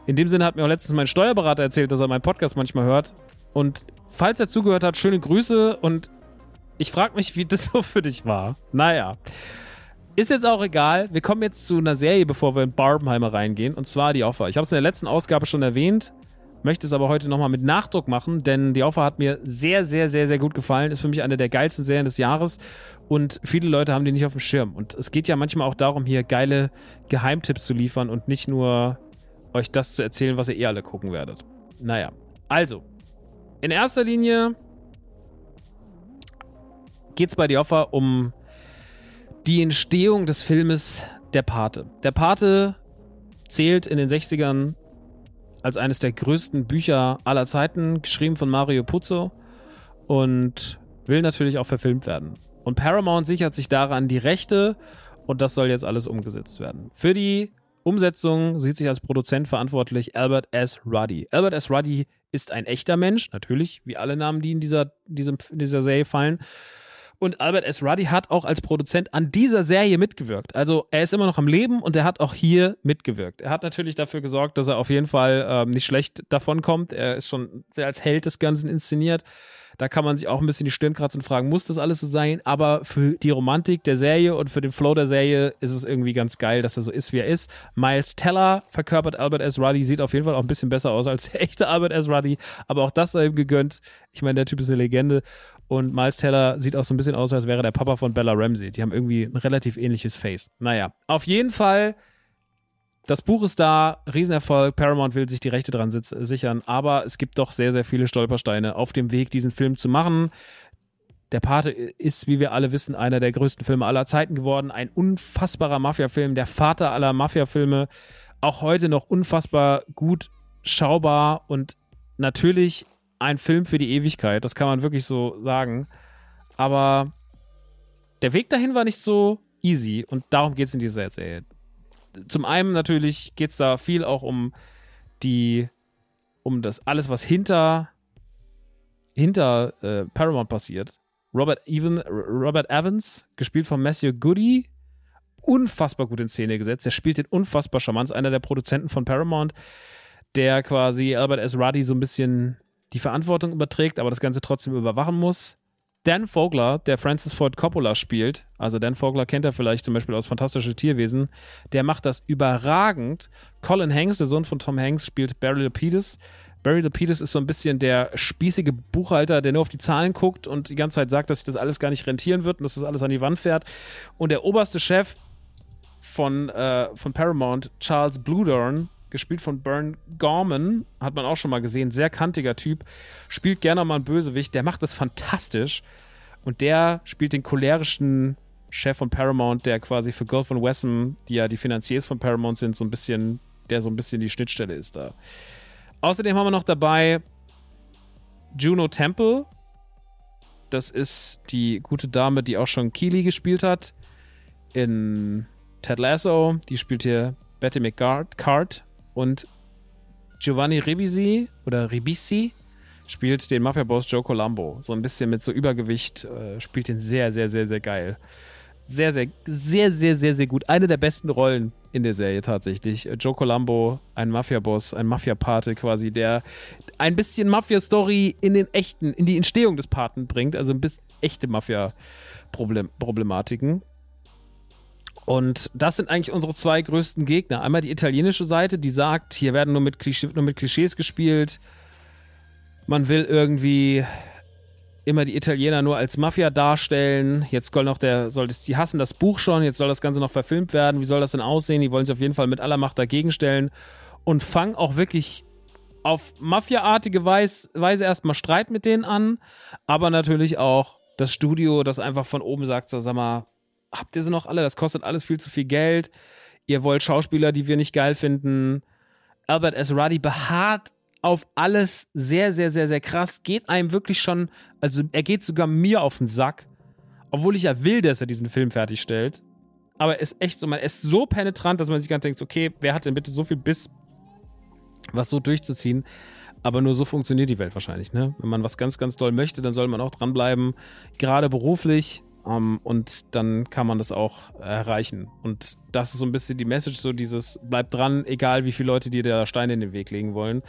In dem Sinne hat mir auch letztens mein Steuerberater erzählt, dass er meinen Podcast manchmal hört. Und falls er zugehört hat, schöne Grüße und ich frage mich, wie das so für dich war. Naja. Ist jetzt auch egal. Wir kommen jetzt zu einer Serie, bevor wir in Barbenheimer reingehen. Und zwar die Offer. Ich habe es in der letzten Ausgabe schon erwähnt, möchte es aber heute nochmal mit Nachdruck machen, denn die Offer hat mir sehr, sehr, sehr, sehr gut gefallen. Ist für mich eine der geilsten Serien des Jahres. Und viele Leute haben die nicht auf dem Schirm. Und es geht ja manchmal auch darum, hier geile Geheimtipps zu liefern und nicht nur euch das zu erzählen, was ihr eh alle gucken werdet. Naja. Also. In erster Linie geht es bei The Offer um die Entstehung des Filmes Der Pate. Der Pate zählt in den 60ern als eines der größten Bücher aller Zeiten, geschrieben von Mario Puzo und will natürlich auch verfilmt werden. Und Paramount sichert sich daran die Rechte und das soll jetzt alles umgesetzt werden. Für die Umsetzung sieht sich als Produzent verantwortlich Albert S. Ruddy. Albert S. Ruddy ist ein echter Mensch, natürlich, wie alle Namen, die in dieser, diesem, dieser Serie fallen. Und Albert S. Ruddy hat auch als Produzent an dieser Serie mitgewirkt. Also er ist immer noch am Leben und er hat auch hier mitgewirkt. Er hat natürlich dafür gesorgt, dass er auf jeden Fall ähm, nicht schlecht davon kommt. Er ist schon sehr als Held des Ganzen inszeniert. Da kann man sich auch ein bisschen die Stirn kratzen und fragen, muss das alles so sein? Aber für die Romantik der Serie und für den Flow der Serie ist es irgendwie ganz geil, dass er so ist, wie er ist. Miles Teller verkörpert Albert S. Ruddy, sieht auf jeden Fall auch ein bisschen besser aus als der echte Albert S. Ruddy, aber auch das sei ihm gegönnt. Ich meine, der Typ ist eine Legende. Und Miles Teller sieht auch so ein bisschen aus, als wäre der Papa von Bella Ramsey. Die haben irgendwie ein relativ ähnliches Face. Naja, auf jeden Fall, das Buch ist da, Riesenerfolg. Paramount will sich die Rechte dran sichern, aber es gibt doch sehr, sehr viele Stolpersteine auf dem Weg, diesen Film zu machen. Der Pate ist, wie wir alle wissen, einer der größten Filme aller Zeiten geworden. Ein unfassbarer Mafia-Film, der Vater aller Mafia-Filme. Auch heute noch unfassbar gut schaubar und natürlich ein Film für die Ewigkeit, das kann man wirklich so sagen. Aber der Weg dahin war nicht so easy und darum geht es in dieser Serie. Zum einen natürlich geht es da viel auch um die, um das alles, was hinter, hinter äh, Paramount passiert. Robert, Even, Robert Evans, gespielt von Matthew Goody, unfassbar gut in Szene gesetzt. Er spielt den unfassbar charmant, einer der Produzenten von Paramount, der quasi Albert S. Ruddy so ein bisschen die Verantwortung überträgt, aber das Ganze trotzdem überwachen muss. Dan Vogler, der Francis Ford Coppola spielt, also Dan Vogler kennt er vielleicht zum Beispiel aus Fantastische Tierwesen, der macht das überragend. Colin Hanks, der Sohn von Tom Hanks, spielt Barry Lapidus. Barry Lapidus ist so ein bisschen der spießige Buchhalter, der nur auf die Zahlen guckt und die ganze Zeit sagt, dass sich das alles gar nicht rentieren wird und dass das alles an die Wand fährt. Und der oberste Chef von, äh, von Paramount, Charles Bludorn, gespielt von Bern Gorman, hat man auch schon mal gesehen, sehr kantiger Typ, spielt gerne mal einen Bösewicht, der macht das fantastisch und der spielt den cholerischen Chef von Paramount, der quasi für Gulf und Wesson, die ja die Finanziers von Paramount sind, so ein bisschen, der so ein bisschen die Schnittstelle ist da. Außerdem haben wir noch dabei Juno Temple. Das ist die gute Dame, die auch schon Keely gespielt hat in Ted Lasso. Die spielt hier Betty McCart und Giovanni Ribisi oder Ribisi spielt den Mafia-Boss Joe Colombo. So ein bisschen mit so Übergewicht, äh, spielt den sehr, sehr, sehr, sehr geil. Sehr, sehr, sehr, sehr, sehr, sehr gut. Eine der besten Rollen in der Serie tatsächlich. Joe Colombo, ein Mafia-Boss, ein Mafia-Pate quasi, der ein bisschen Mafia-Story in den echten, in die Entstehung des Paten bringt. Also ein bisschen echte Mafia-Problematiken. Und das sind eigentlich unsere zwei größten Gegner. Einmal die italienische Seite, die sagt, hier werden nur mit, Klischee, nur mit Klischees gespielt. Man will irgendwie immer die Italiener nur als Mafia darstellen. Jetzt soll noch der, soll das, die hassen das Buch schon, jetzt soll das Ganze noch verfilmt werden. Wie soll das denn aussehen? Die wollen sich auf jeden Fall mit aller Macht dagegen stellen und fangen auch wirklich auf Mafia-artige Weise, Weise erstmal Streit mit denen an, aber natürlich auch das Studio, das einfach von oben sagt, so, sag mal, habt ihr sie noch alle? Das kostet alles viel zu viel Geld. Ihr wollt Schauspieler, die wir nicht geil finden. Albert S. Ruddy beharrt auf alles sehr, sehr, sehr, sehr krass. Geht einem wirklich schon, also er geht sogar mir auf den Sack. Obwohl ich ja will, dass er diesen Film fertigstellt. Aber er ist echt so, man ist so penetrant, dass man sich ganz denkt, okay, wer hat denn bitte so viel Biss, was so durchzuziehen? Aber nur so funktioniert die Welt wahrscheinlich, ne? Wenn man was ganz, ganz doll möchte, dann soll man auch dranbleiben. Gerade beruflich, um, ähm, und dann kann man das auch erreichen. Und das ist so ein bisschen die Message, so dieses bleib dran, egal wie viele Leute dir da Steine in den Weg legen wollen.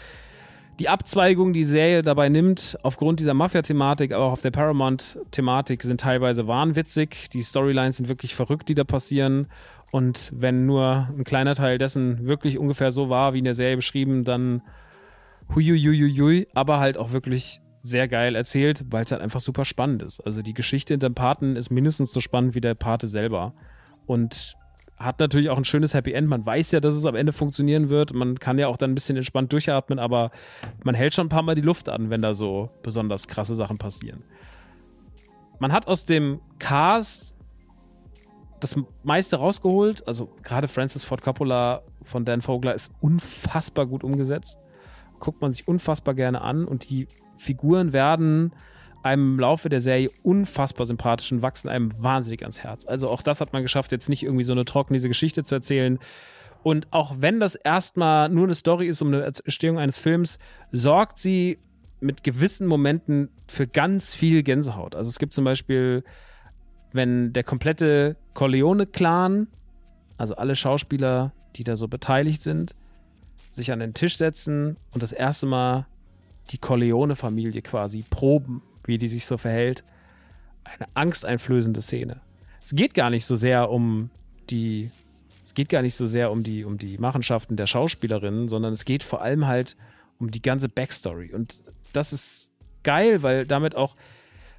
Die Abzweigung, die Serie dabei nimmt, aufgrund dieser Mafia-Thematik, aber auch auf der Paramount-Thematik, sind teilweise wahnwitzig. Die Storylines sind wirklich verrückt, die da passieren. Und wenn nur ein kleiner Teil dessen wirklich ungefähr so war, wie in der Serie beschrieben, dann huiuiuiui, aber halt auch wirklich sehr geil erzählt, weil es halt einfach super spannend ist. Also die Geschichte hinter dem Paten ist mindestens so spannend wie der Pate selber. Und hat natürlich auch ein schönes Happy End. Man weiß ja, dass es am Ende funktionieren wird. Man kann ja auch dann ein bisschen entspannt durchatmen, aber man hält schon ein paar Mal die Luft an, wenn da so besonders krasse Sachen passieren. Man hat aus dem Cast das meiste rausgeholt. Also gerade Francis Ford Coppola von Dan Vogler ist unfassbar gut umgesetzt. Guckt man sich unfassbar gerne an und die Figuren werden einem im Laufe der Serie unfassbar sympathisch und wachsen einem wahnsinnig ans Herz. Also auch das hat man geschafft, jetzt nicht irgendwie so eine trockene Geschichte zu erzählen. Und auch wenn das erstmal nur eine Story ist um eine Entstehung eines Films, sorgt sie mit gewissen Momenten für ganz viel Gänsehaut. Also es gibt zum Beispiel, wenn der komplette Corleone-Clan, also alle Schauspieler, die da so beteiligt sind, sich an den Tisch setzen und das erste Mal die Corleone-Familie quasi proben, wie die sich so verhält. Eine angsteinflößende Szene. Es geht gar nicht so sehr um die, es geht gar nicht so sehr um die, um die Machenschaften der Schauspielerinnen, sondern es geht vor allem halt um die ganze Backstory. Und das ist geil, weil damit auch,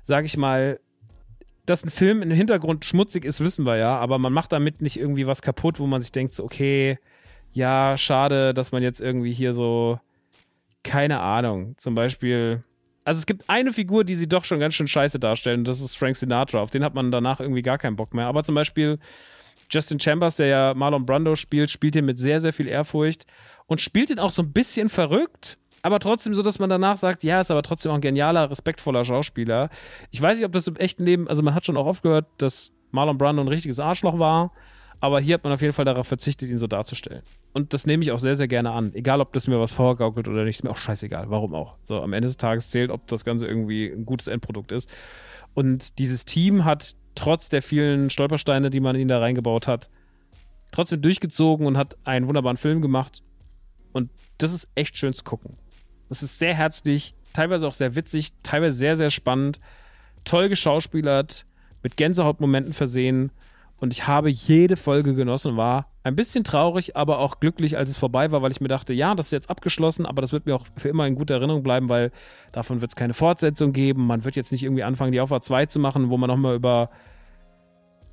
sag ich mal, dass ein Film im Hintergrund schmutzig ist, wissen wir ja, aber man macht damit nicht irgendwie was kaputt, wo man sich denkt, so, okay, ja, schade, dass man jetzt irgendwie hier so keine Ahnung. Zum Beispiel, also es gibt eine Figur, die sie doch schon ganz schön scheiße darstellen, und das ist Frank Sinatra. Auf den hat man danach irgendwie gar keinen Bock mehr. Aber zum Beispiel Justin Chambers, der ja Marlon Brando spielt, spielt ihn mit sehr, sehr viel Ehrfurcht und spielt ihn auch so ein bisschen verrückt, aber trotzdem so, dass man danach sagt, ja, ist aber trotzdem auch ein genialer, respektvoller Schauspieler. Ich weiß nicht, ob das im echten Leben, also man hat schon auch oft gehört, dass Marlon Brando ein richtiges Arschloch war. Aber hier hat man auf jeden Fall darauf verzichtet, ihn so darzustellen. Und das nehme ich auch sehr, sehr gerne an. Egal, ob das mir was vorgaukelt oder nicht, ist mir auch scheißegal. Warum auch? So, am Ende des Tages zählt, ob das Ganze irgendwie ein gutes Endprodukt ist. Und dieses Team hat trotz der vielen Stolpersteine, die man ihnen da reingebaut hat, trotzdem durchgezogen und hat einen wunderbaren Film gemacht. Und das ist echt schön zu gucken. Das ist sehr herzlich, teilweise auch sehr witzig, teilweise sehr, sehr spannend, toll geschauspielert, mit Gänsehautmomenten versehen und ich habe jede Folge genossen, war ein bisschen traurig, aber auch glücklich, als es vorbei war, weil ich mir dachte, ja, das ist jetzt abgeschlossen, aber das wird mir auch für immer in guter Erinnerung bleiben, weil davon wird es keine Fortsetzung geben. Man wird jetzt nicht irgendwie anfangen, die Aufwand 2 zu machen, wo man nochmal über,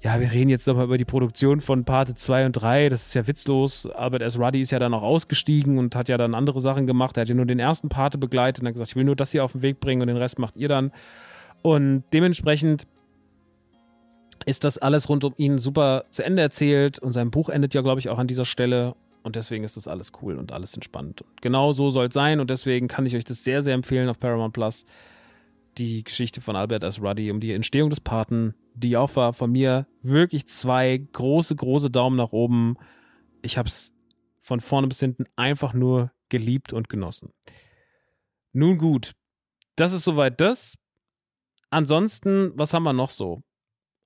ja, wir reden jetzt nochmal über die Produktion von Parte 2 und 3. Das ist ja witzlos. Albert S. Ruddy ist ja dann auch ausgestiegen und hat ja dann andere Sachen gemacht. Er hat ja nur den ersten Parte begleitet und hat gesagt, ich will nur das hier auf den Weg bringen und den Rest macht ihr dann. Und dementsprechend ist das alles rund um ihn super zu Ende erzählt und sein Buch endet ja, glaube ich, auch an dieser Stelle. Und deswegen ist das alles cool und alles entspannt. Und genau so soll es sein und deswegen kann ich euch das sehr, sehr empfehlen auf Paramount Plus. Die Geschichte von Albert S. Ruddy um die Entstehung des Paten, die auch war von mir wirklich zwei große, große Daumen nach oben. Ich habe es von vorne bis hinten einfach nur geliebt und genossen. Nun gut, das ist soweit das. Ansonsten, was haben wir noch so?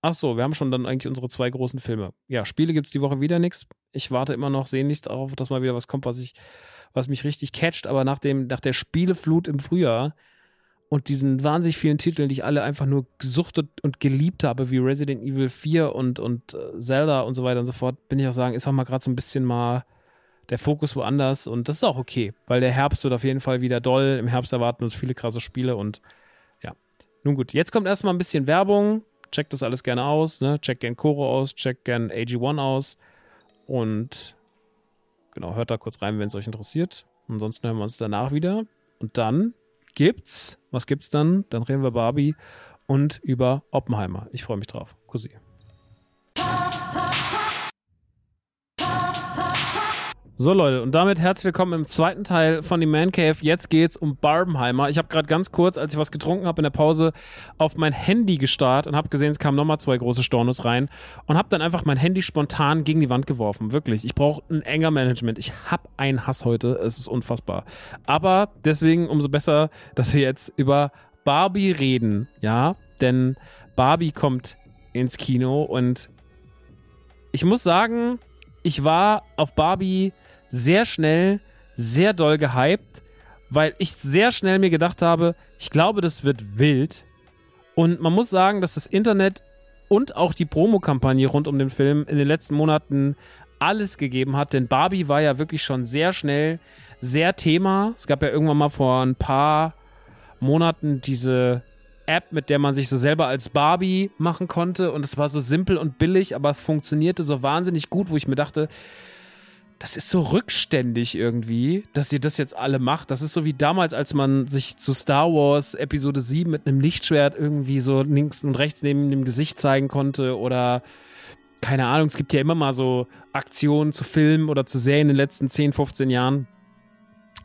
Ach so, wir haben schon dann eigentlich unsere zwei großen Filme. Ja, Spiele gibt es die Woche wieder nichts. Ich warte immer noch sehnlichst darauf, dass mal wieder was kommt, was ich, was mich richtig catcht. Aber nach dem, nach der Spieleflut im Frühjahr und diesen wahnsinnig vielen Titeln, die ich alle einfach nur gesuchtet und geliebt habe, wie Resident Evil 4 und, und äh, Zelda und so weiter und so fort, bin ich auch sagen, ist auch mal gerade so ein bisschen mal der Fokus woanders und das ist auch okay, weil der Herbst wird auf jeden Fall wieder doll. Im Herbst erwarten uns viele krasse Spiele und ja. Nun gut, jetzt kommt erstmal ein bisschen Werbung checkt das alles gerne aus, ne? Checkt gern Koro aus, checkt gern AG1 aus und genau, hört da kurz rein, wenn es euch interessiert. Ansonsten hören wir uns danach wieder. Und dann gibt's, was gibt's dann? Dann reden wir Barbie und über Oppenheimer. Ich freue mich drauf. Kussi. So Leute, und damit herzlich willkommen im zweiten Teil von die Man Cave. Jetzt geht's um Barbenheimer. Ich habe gerade ganz kurz, als ich was getrunken habe in der Pause, auf mein Handy gestarrt und habe gesehen, es kamen nochmal zwei große Stornos rein und habe dann einfach mein Handy spontan gegen die Wand geworfen. Wirklich, ich brauche ein enger Management. Ich habe einen Hass heute, es ist unfassbar. Aber deswegen umso besser, dass wir jetzt über Barbie reden, ja? Denn Barbie kommt ins Kino und ich muss sagen, ich war auf Barbie sehr schnell, sehr doll gehypt, weil ich sehr schnell mir gedacht habe, ich glaube, das wird wild. Und man muss sagen, dass das Internet und auch die Promokampagne rund um den Film in den letzten Monaten alles gegeben hat, denn Barbie war ja wirklich schon sehr schnell sehr Thema. Es gab ja irgendwann mal vor ein paar Monaten diese App, mit der man sich so selber als Barbie machen konnte und es war so simpel und billig, aber es funktionierte so wahnsinnig gut, wo ich mir dachte, das ist so rückständig irgendwie, dass ihr das jetzt alle macht. Das ist so wie damals, als man sich zu Star Wars Episode 7 mit einem Lichtschwert irgendwie so links und rechts neben dem Gesicht zeigen konnte oder keine Ahnung, es gibt ja immer mal so Aktionen zu Filmen oder zu Serien in den letzten 10, 15 Jahren.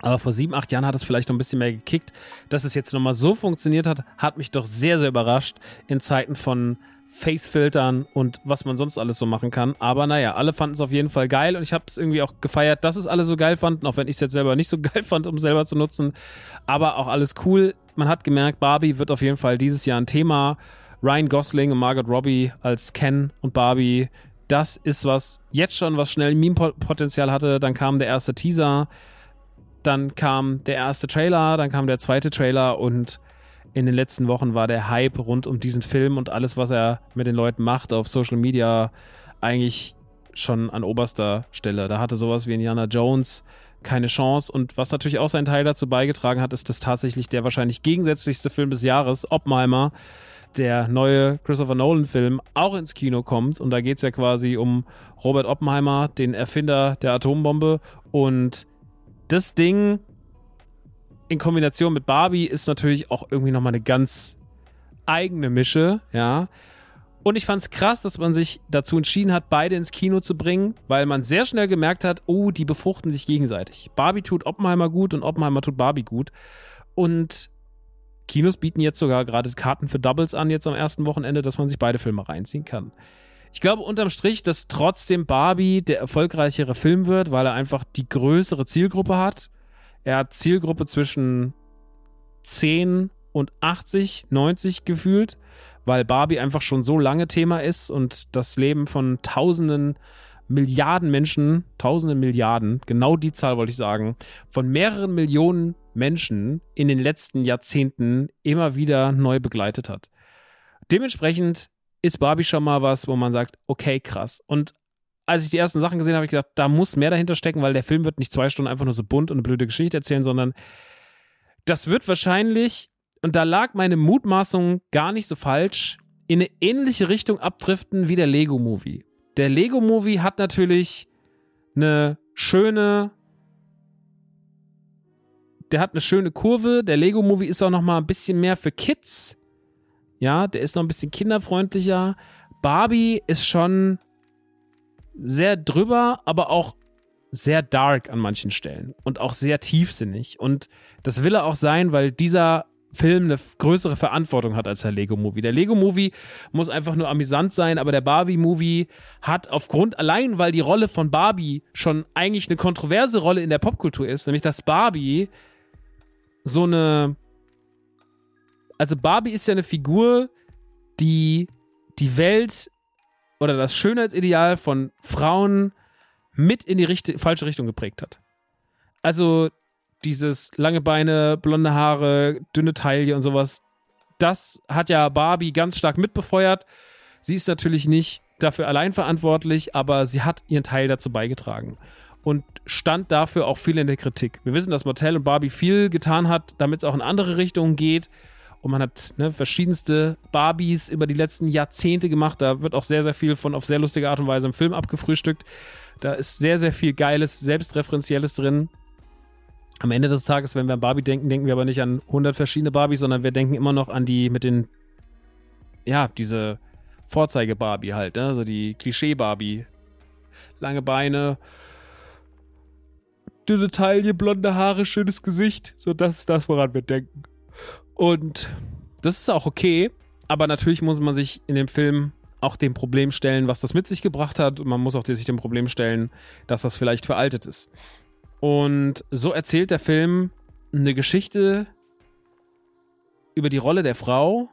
Aber vor sieben, acht Jahren hat es vielleicht noch ein bisschen mehr gekickt. Dass es jetzt nochmal so funktioniert hat, hat mich doch sehr, sehr überrascht in Zeiten von Face-Filtern und was man sonst alles so machen kann. Aber naja, alle fanden es auf jeden Fall geil und ich habe es irgendwie auch gefeiert, dass es alle so geil fanden, auch wenn ich es jetzt selber nicht so geil fand, um selber zu nutzen. Aber auch alles cool. Man hat gemerkt, Barbie wird auf jeden Fall dieses Jahr ein Thema. Ryan Gosling und Margot Robbie als Ken und Barbie, das ist was jetzt schon, was schnell Meme-Potenzial hatte. Dann kam der erste Teaser, dann kam der erste Trailer, dann kam der zweite Trailer und in den letzten Wochen war der Hype rund um diesen Film und alles, was er mit den Leuten macht auf Social Media, eigentlich schon an oberster Stelle. Da hatte sowas wie Indiana Jones keine Chance. Und was natürlich auch seinen Teil dazu beigetragen hat, ist, dass tatsächlich der wahrscheinlich gegensätzlichste Film des Jahres, Oppenheimer, der neue Christopher Nolan-Film, auch ins Kino kommt. Und da geht es ja quasi um Robert Oppenheimer, den Erfinder der Atombombe. Und das Ding in Kombination mit Barbie ist natürlich auch irgendwie nochmal eine ganz eigene Mische, ja. Und ich fand es krass, dass man sich dazu entschieden hat, beide ins Kino zu bringen, weil man sehr schnell gemerkt hat, oh, die befruchten sich gegenseitig. Barbie tut Oppenheimer gut und Oppenheimer tut Barbie gut. Und Kinos bieten jetzt sogar gerade Karten für Doubles an, jetzt am ersten Wochenende, dass man sich beide Filme reinziehen kann. Ich glaube unterm Strich, dass trotzdem Barbie der erfolgreichere Film wird, weil er einfach die größere Zielgruppe hat er hat Zielgruppe zwischen 10 und 80, 90 gefühlt, weil Barbie einfach schon so lange Thema ist und das Leben von tausenden Milliarden Menschen, tausende Milliarden, genau die Zahl wollte ich sagen, von mehreren Millionen Menschen in den letzten Jahrzehnten immer wieder neu begleitet hat. Dementsprechend ist Barbie schon mal was, wo man sagt, okay, krass. Und als ich die ersten Sachen gesehen habe, habe ich gedacht, da muss mehr dahinter stecken, weil der Film wird nicht zwei Stunden einfach nur so bunt und eine blöde Geschichte erzählen, sondern das wird wahrscheinlich, und da lag meine Mutmaßung gar nicht so falsch, in eine ähnliche Richtung abdriften wie der Lego-Movie. Der Lego-Movie hat natürlich eine schöne, der hat eine schöne Kurve. Der Lego-Movie ist auch noch mal ein bisschen mehr für Kids. Ja, der ist noch ein bisschen kinderfreundlicher. Barbie ist schon sehr drüber, aber auch sehr dark an manchen Stellen und auch sehr tiefsinnig. Und das will er auch sein, weil dieser Film eine größere Verantwortung hat als der Lego-Movie. Der Lego-Movie muss einfach nur amüsant sein, aber der Barbie-Movie hat aufgrund, allein weil die Rolle von Barbie schon eigentlich eine kontroverse Rolle in der Popkultur ist, nämlich dass Barbie so eine. Also Barbie ist ja eine Figur, die die Welt oder das Schönheitsideal von Frauen mit in die Richt falsche Richtung geprägt hat. Also dieses lange Beine, blonde Haare, dünne Taille und sowas, das hat ja Barbie ganz stark mitbefeuert. Sie ist natürlich nicht dafür allein verantwortlich, aber sie hat ihren Teil dazu beigetragen und stand dafür auch viel in der Kritik. Wir wissen, dass Mattel und Barbie viel getan hat, damit es auch in andere Richtungen geht. Und man hat ne, verschiedenste Barbies über die letzten Jahrzehnte gemacht. Da wird auch sehr, sehr viel von auf sehr lustige Art und Weise im Film abgefrühstückt. Da ist sehr, sehr viel Geiles, Selbstreferenzielles drin am Ende des Tages, wenn wir an Barbie denken, denken wir aber nicht an 100 verschiedene Barbies, sondern wir denken immer noch an die mit den, ja, diese Vorzeige-Barbie halt, ne? also die Klischee-Barbie. Lange Beine, dünne Taille, blonde Haare, schönes Gesicht. So, das ist das, woran wir denken. Und das ist auch okay, aber natürlich muss man sich in dem Film auch dem Problem stellen, was das mit sich gebracht hat. Und man muss auch sich dem Problem stellen, dass das vielleicht veraltet ist. Und so erzählt der Film eine Geschichte über die Rolle der Frau,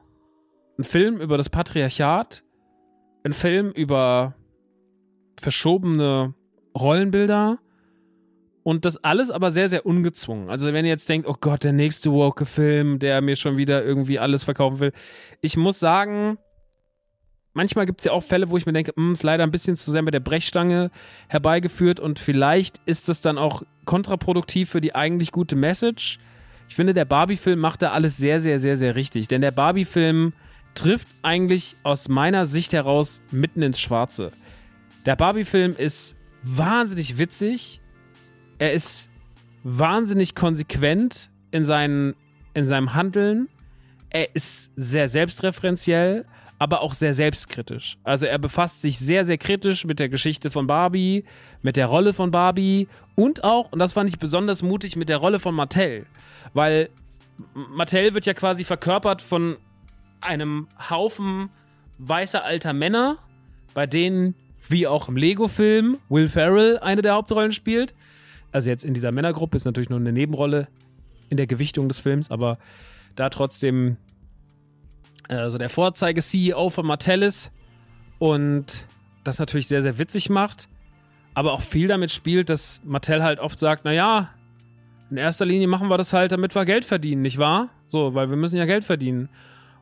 ein Film über das Patriarchat, ein Film über verschobene Rollenbilder und das alles aber sehr, sehr ungezwungen. Also wenn ihr jetzt denkt, oh Gott, der nächste Woke-Film, der mir schon wieder irgendwie alles verkaufen will. Ich muss sagen, manchmal gibt es ja auch Fälle, wo ich mir denke, hm, ist leider ein bisschen zu sehr mit der Brechstange herbeigeführt und vielleicht ist das dann auch kontraproduktiv für die eigentlich gute Message. Ich finde, der Barbie-Film macht da alles sehr, sehr, sehr, sehr richtig. Denn der Barbie-Film trifft eigentlich aus meiner Sicht heraus mitten ins Schwarze. Der Barbie-Film ist wahnsinnig witzig. Er ist wahnsinnig konsequent in, seinen, in seinem Handeln. Er ist sehr selbstreferenziell aber auch sehr selbstkritisch. Also er befasst sich sehr, sehr kritisch mit der Geschichte von Barbie, mit der Rolle von Barbie und auch, und das fand ich besonders mutig, mit der Rolle von Mattel. Weil Mattel wird ja quasi verkörpert von einem Haufen weißer alter Männer, bei denen, wie auch im Lego-Film, Will Ferrell eine der Hauptrollen spielt. Also jetzt in dieser Männergruppe ist natürlich nur eine Nebenrolle in der Gewichtung des Films, aber da trotzdem also der Vorzeige-CEO von Mattel ist und das natürlich sehr, sehr witzig macht, aber auch viel damit spielt, dass Mattel halt oft sagt, naja, in erster Linie machen wir das halt, damit wir Geld verdienen, nicht wahr? So, weil wir müssen ja Geld verdienen.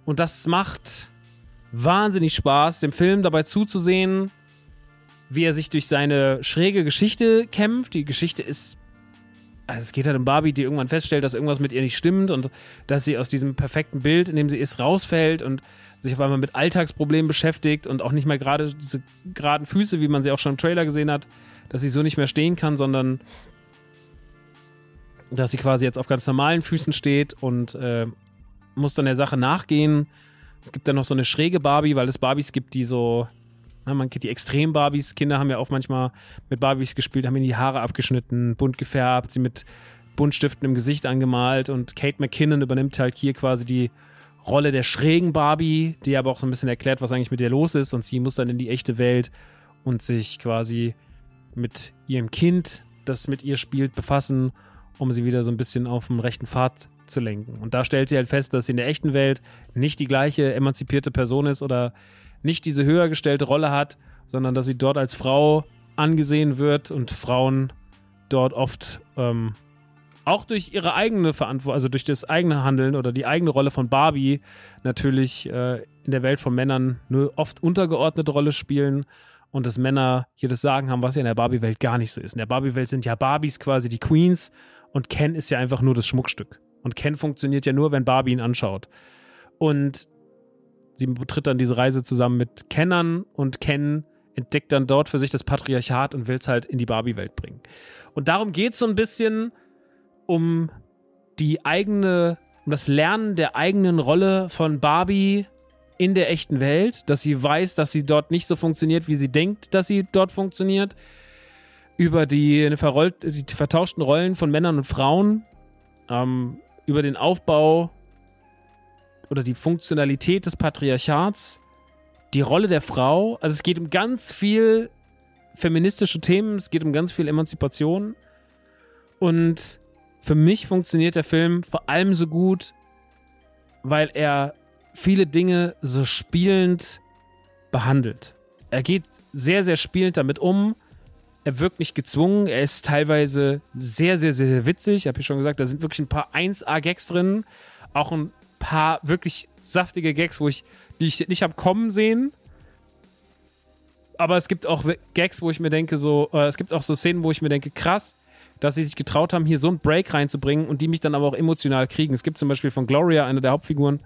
Und das macht wahnsinnig Spaß, dem Film dabei zuzusehen, wie er sich durch seine schräge Geschichte kämpft. Die Geschichte ist also es geht halt um Barbie, die irgendwann feststellt, dass irgendwas mit ihr nicht stimmt und dass sie aus diesem perfekten Bild, in dem sie ist, rausfällt und sich auf einmal mit Alltagsproblemen beschäftigt und auch nicht mehr gerade diese geraden Füße, wie man sie auch schon im Trailer gesehen hat, dass sie so nicht mehr stehen kann, sondern dass sie quasi jetzt auf ganz normalen Füßen steht und äh, muss dann der Sache nachgehen. Es gibt dann noch so eine schräge Barbie, weil es Barbies gibt, die so man kennt die Extrem-Barbies. Kinder haben ja auch manchmal mit Barbies gespielt, haben ihnen die Haare abgeschnitten, bunt gefärbt, sie mit Buntstiften im Gesicht angemalt und Kate McKinnon übernimmt halt hier quasi die Rolle der schrägen Barbie, die aber auch so ein bisschen erklärt, was eigentlich mit ihr los ist und sie muss dann in die echte Welt und sich quasi mit ihrem Kind, das mit ihr spielt, befassen, um sie wieder so ein bisschen auf dem rechten Pfad zu lenken. Und da stellt sie halt fest, dass sie in der echten Welt nicht die gleiche emanzipierte Person ist oder nicht diese höher gestellte Rolle hat, sondern dass sie dort als Frau angesehen wird und Frauen dort oft ähm, auch durch ihre eigene Verantwortung, also durch das eigene Handeln oder die eigene Rolle von Barbie natürlich äh, in der Welt von Männern nur oft untergeordnete Rolle spielen und dass Männer hier das Sagen haben, was ja in der Barbie-Welt gar nicht so ist. In der Barbie-Welt sind ja Barbies quasi die Queens und Ken ist ja einfach nur das Schmuckstück. Und Ken funktioniert ja nur, wenn Barbie ihn anschaut. Und sie betritt dann diese Reise zusammen mit Kennern und Ken entdeckt dann dort für sich das Patriarchat und will es halt in die Barbie-Welt bringen. Und darum geht es so ein bisschen um die eigene, um das Lernen der eigenen Rolle von Barbie in der echten Welt, dass sie weiß, dass sie dort nicht so funktioniert, wie sie denkt, dass sie dort funktioniert. Über die, die vertauschten Rollen von Männern und Frauen, ähm, über den Aufbau oder die Funktionalität des Patriarchats, die Rolle der Frau. Also es geht um ganz viel feministische Themen, es geht um ganz viel Emanzipation. Und für mich funktioniert der Film vor allem so gut, weil er viele Dinge so spielend behandelt. Er geht sehr, sehr spielend damit um. Er wirkt nicht gezwungen. Er ist teilweise sehr, sehr, sehr, sehr witzig. Ich habe ja schon gesagt, da sind wirklich ein paar 1A-Gags drin. Auch ein paar wirklich saftige Gags, wo ich, die ich nicht habe kommen sehen. Aber es gibt auch Gags, wo ich mir denke, so, äh, es gibt auch so Szenen, wo ich mir denke, krass, dass sie sich getraut haben, hier so einen Break reinzubringen und die mich dann aber auch emotional kriegen. Es gibt zum Beispiel von Gloria, einer der Hauptfiguren,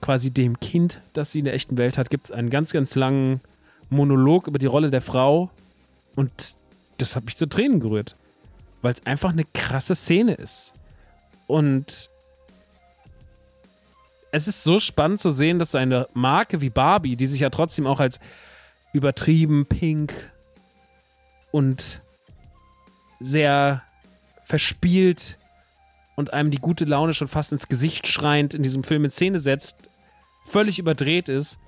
quasi dem Kind, das sie in der echten Welt hat, gibt es einen ganz, ganz langen Monolog über die Rolle der Frau und das hat mich zu Tränen gerührt, weil es einfach eine krasse Szene ist. Und es ist so spannend zu sehen, dass eine Marke wie Barbie, die sich ja trotzdem auch als übertrieben pink und sehr verspielt und einem die gute Laune schon fast ins Gesicht schreiend in diesem Film in Szene setzt, völlig überdreht ist,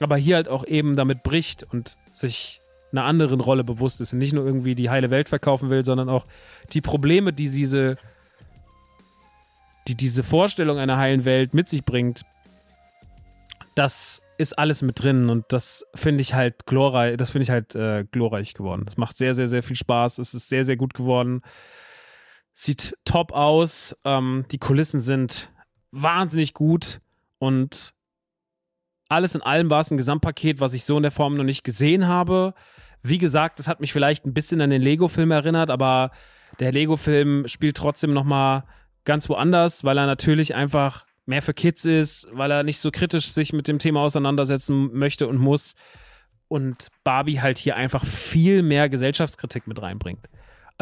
aber hier halt auch eben damit bricht und sich einer anderen Rolle bewusst ist und nicht nur irgendwie die heile Welt verkaufen will, sondern auch die Probleme, die diese, die diese Vorstellung einer heilen Welt mit sich bringt, das ist alles mit drin und das finde ich halt glorreich, das finde ich halt äh, glorreich geworden. Es macht sehr, sehr, sehr viel Spaß. Es ist sehr, sehr gut geworden. Sieht top aus. Ähm, die Kulissen sind wahnsinnig gut und alles in allem war es ein Gesamtpaket, was ich so in der Form noch nicht gesehen habe. Wie gesagt, es hat mich vielleicht ein bisschen an den Lego-Film erinnert, aber der Lego-Film spielt trotzdem noch mal ganz woanders, weil er natürlich einfach mehr für Kids ist, weil er nicht so kritisch sich mit dem Thema auseinandersetzen möchte und muss. Und Barbie halt hier einfach viel mehr Gesellschaftskritik mit reinbringt.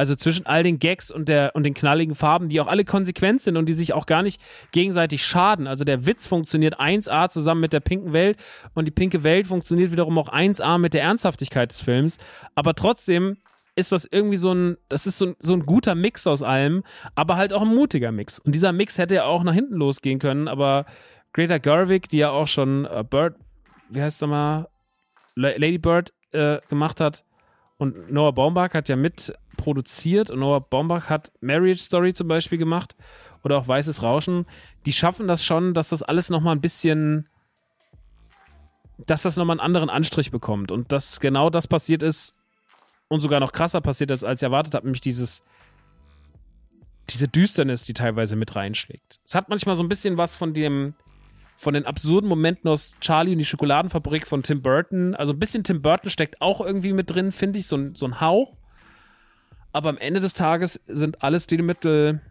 Also zwischen all den Gags und, der, und den knalligen Farben, die auch alle konsequent sind und die sich auch gar nicht gegenseitig schaden. Also der Witz funktioniert 1A zusammen mit der pinken Welt und die pinke Welt funktioniert wiederum auch 1A mit der Ernsthaftigkeit des Films. Aber trotzdem ist das irgendwie so ein, das ist so, so ein guter Mix aus allem, aber halt auch ein mutiger Mix. Und dieser Mix hätte ja auch nach hinten losgehen können, aber Greta Gerwig, die ja auch schon uh, Bird, wie heißt es mal, Lady Bird äh, gemacht hat, und Noah Baumbach hat ja mit produziert und Noah Baumbach hat Marriage Story zum Beispiel gemacht oder auch Weißes Rauschen. Die schaffen das schon, dass das alles nochmal ein bisschen, dass das nochmal einen anderen Anstrich bekommt und dass genau das passiert ist, und sogar noch krasser passiert ist, als ich erwartet habe, nämlich dieses diese Düsternis, die teilweise mit reinschlägt. Es hat manchmal so ein bisschen was von dem von den absurden Momenten aus Charlie und die Schokoladenfabrik von Tim Burton. Also ein bisschen Tim Burton steckt auch irgendwie mit drin, finde ich, so ein, so ein Hauch. Aber am Ende des Tages sind alle Stilmittel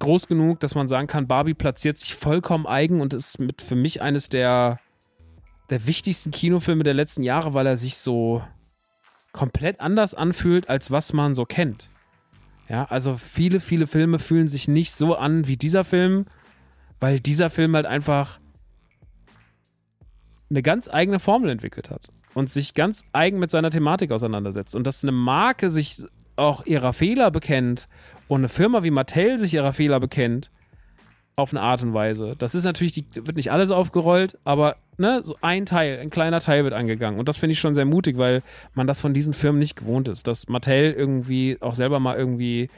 groß genug, dass man sagen kann, Barbie platziert sich vollkommen eigen und ist mit für mich eines der, der wichtigsten Kinofilme der letzten Jahre, weil er sich so komplett anders anfühlt, als was man so kennt. Ja, also viele, viele Filme fühlen sich nicht so an wie dieser Film, weil dieser Film halt einfach eine ganz eigene Formel entwickelt hat und sich ganz eigen mit seiner Thematik auseinandersetzt. Und dass eine Marke sich auch ihrer Fehler bekennt und eine Firma wie Mattel sich ihrer Fehler bekennt, auf eine Art und Weise. Das ist natürlich, die, wird nicht alles aufgerollt, aber ne, so ein Teil, ein kleiner Teil wird angegangen. Und das finde ich schon sehr mutig, weil man das von diesen Firmen nicht gewohnt ist. Dass Mattel irgendwie auch selber mal irgendwie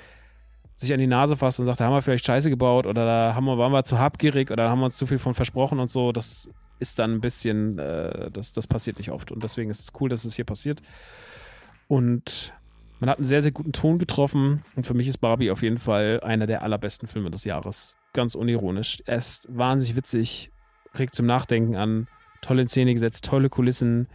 sich an die Nase fasst und sagt, da haben wir vielleicht Scheiße gebaut oder da haben wir, waren wir zu habgierig oder haben wir uns zu viel von versprochen und so. Das ist dann ein bisschen, äh, das, das passiert nicht oft. Und deswegen ist es cool, dass es hier passiert. Und man hat einen sehr, sehr guten Ton getroffen. Und für mich ist Barbie auf jeden Fall einer der allerbesten Filme des Jahres ganz unironisch. Er ist wahnsinnig witzig, regt zum Nachdenken an, toll in Szene gesetzt, tolle Kulissen,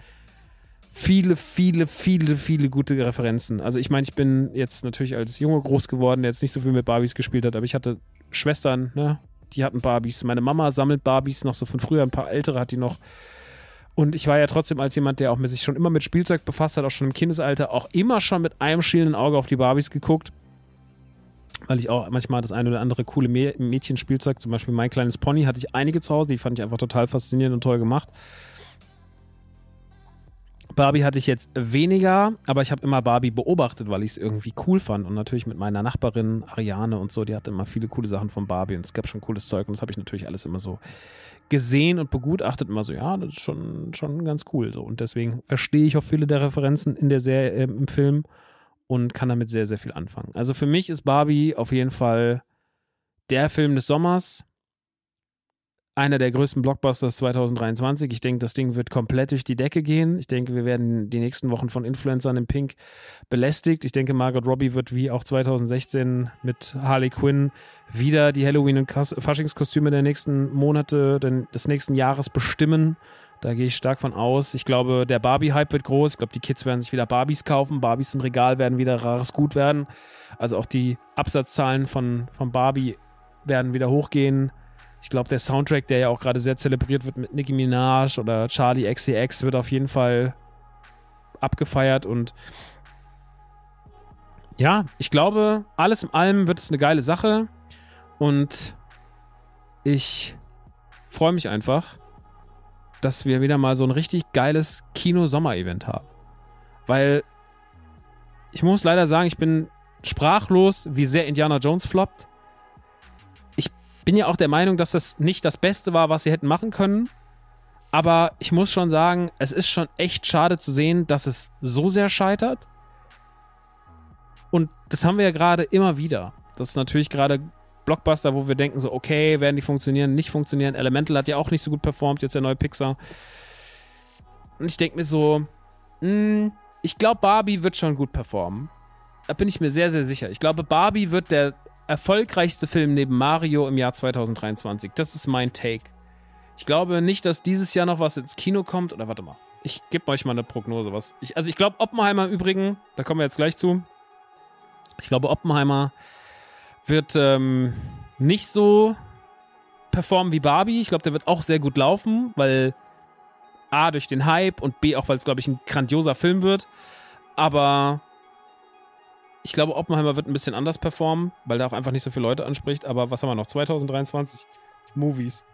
viele, viele, viele, viele gute Referenzen. Also ich meine, ich bin jetzt natürlich als Junge groß geworden, der jetzt nicht so viel mit Barbies gespielt hat, aber ich hatte Schwestern, ne? Die hatten Barbies. Meine Mama sammelt Barbies noch so von früher, ein paar ältere hat die noch. Und ich war ja trotzdem als jemand, der auch mit sich schon immer mit Spielzeug befasst hat, auch schon im Kindesalter, auch immer schon mit einem schielenden Auge auf die Barbies geguckt weil ich auch manchmal das eine oder andere coole Mädchenspielzeug, zum Beispiel mein kleines Pony, hatte ich einige zu Hause, die fand ich einfach total faszinierend und toll gemacht. Barbie hatte ich jetzt weniger, aber ich habe immer Barbie beobachtet, weil ich es irgendwie cool fand. Und natürlich mit meiner Nachbarin Ariane und so, die hatte immer viele coole Sachen von Barbie und es gab schon cooles Zeug und das habe ich natürlich alles immer so gesehen und begutachtet. Immer so, ja, das ist schon, schon ganz cool. So. Und deswegen verstehe ich auch viele der Referenzen in der Serie, äh, im Film und kann damit sehr, sehr viel anfangen. Also für mich ist Barbie auf jeden Fall der Film des Sommers einer der größten Blockbusters 2023. Ich denke, das Ding wird komplett durch die Decke gehen. Ich denke, wir werden die nächsten Wochen von Influencern in Pink belästigt. Ich denke, Margot Robbie wird wie auch 2016 mit Harley Quinn wieder die Halloween- und Faschingskostüme der nächsten Monate, des nächsten Jahres bestimmen. Da gehe ich stark von aus. Ich glaube, der Barbie-Hype wird groß. Ich glaube, die Kids werden sich wieder Barbies kaufen. Barbies im Regal werden wieder rares Gut werden. Also auch die Absatzzahlen von, von Barbie werden wieder hochgehen. Ich glaube, der Soundtrack, der ja auch gerade sehr zelebriert wird mit Nicki Minaj oder Charlie XCX, wird auf jeden Fall abgefeiert und ja, ich glaube, alles in allem wird es eine geile Sache und ich freue mich einfach, dass wir wieder mal so ein richtig geiles Kino-Sommer-Event haben. Weil ich muss leider sagen, ich bin sprachlos, wie sehr Indiana Jones floppt bin ja auch der Meinung, dass das nicht das Beste war, was sie hätten machen können. Aber ich muss schon sagen, es ist schon echt schade zu sehen, dass es so sehr scheitert. Und das haben wir ja gerade immer wieder. Das ist natürlich gerade Blockbuster, wo wir denken so, okay, werden die funktionieren, nicht funktionieren. Elemental hat ja auch nicht so gut performt, jetzt der neue Pixar. Und ich denke mir so, mh, hm, ich glaube, Barbie wird schon gut performen. Da bin ich mir sehr, sehr sicher. Ich glaube, Barbie wird der erfolgreichste Film neben Mario im Jahr 2023. Das ist mein Take. Ich glaube nicht, dass dieses Jahr noch was ins Kino kommt. Oder warte mal. Ich gebe euch mal eine Prognose. Was ich, also ich glaube, Oppenheimer im Übrigen, da kommen wir jetzt gleich zu. Ich glaube, Oppenheimer wird ähm, nicht so performen wie Barbie. Ich glaube, der wird auch sehr gut laufen, weil A, durch den Hype und B, auch weil es, glaube ich, ein grandioser Film wird. Aber ich glaube, Oppenheimer wird ein bisschen anders performen, weil der auch einfach nicht so viele Leute anspricht. Aber was haben wir noch? 2023 Movies.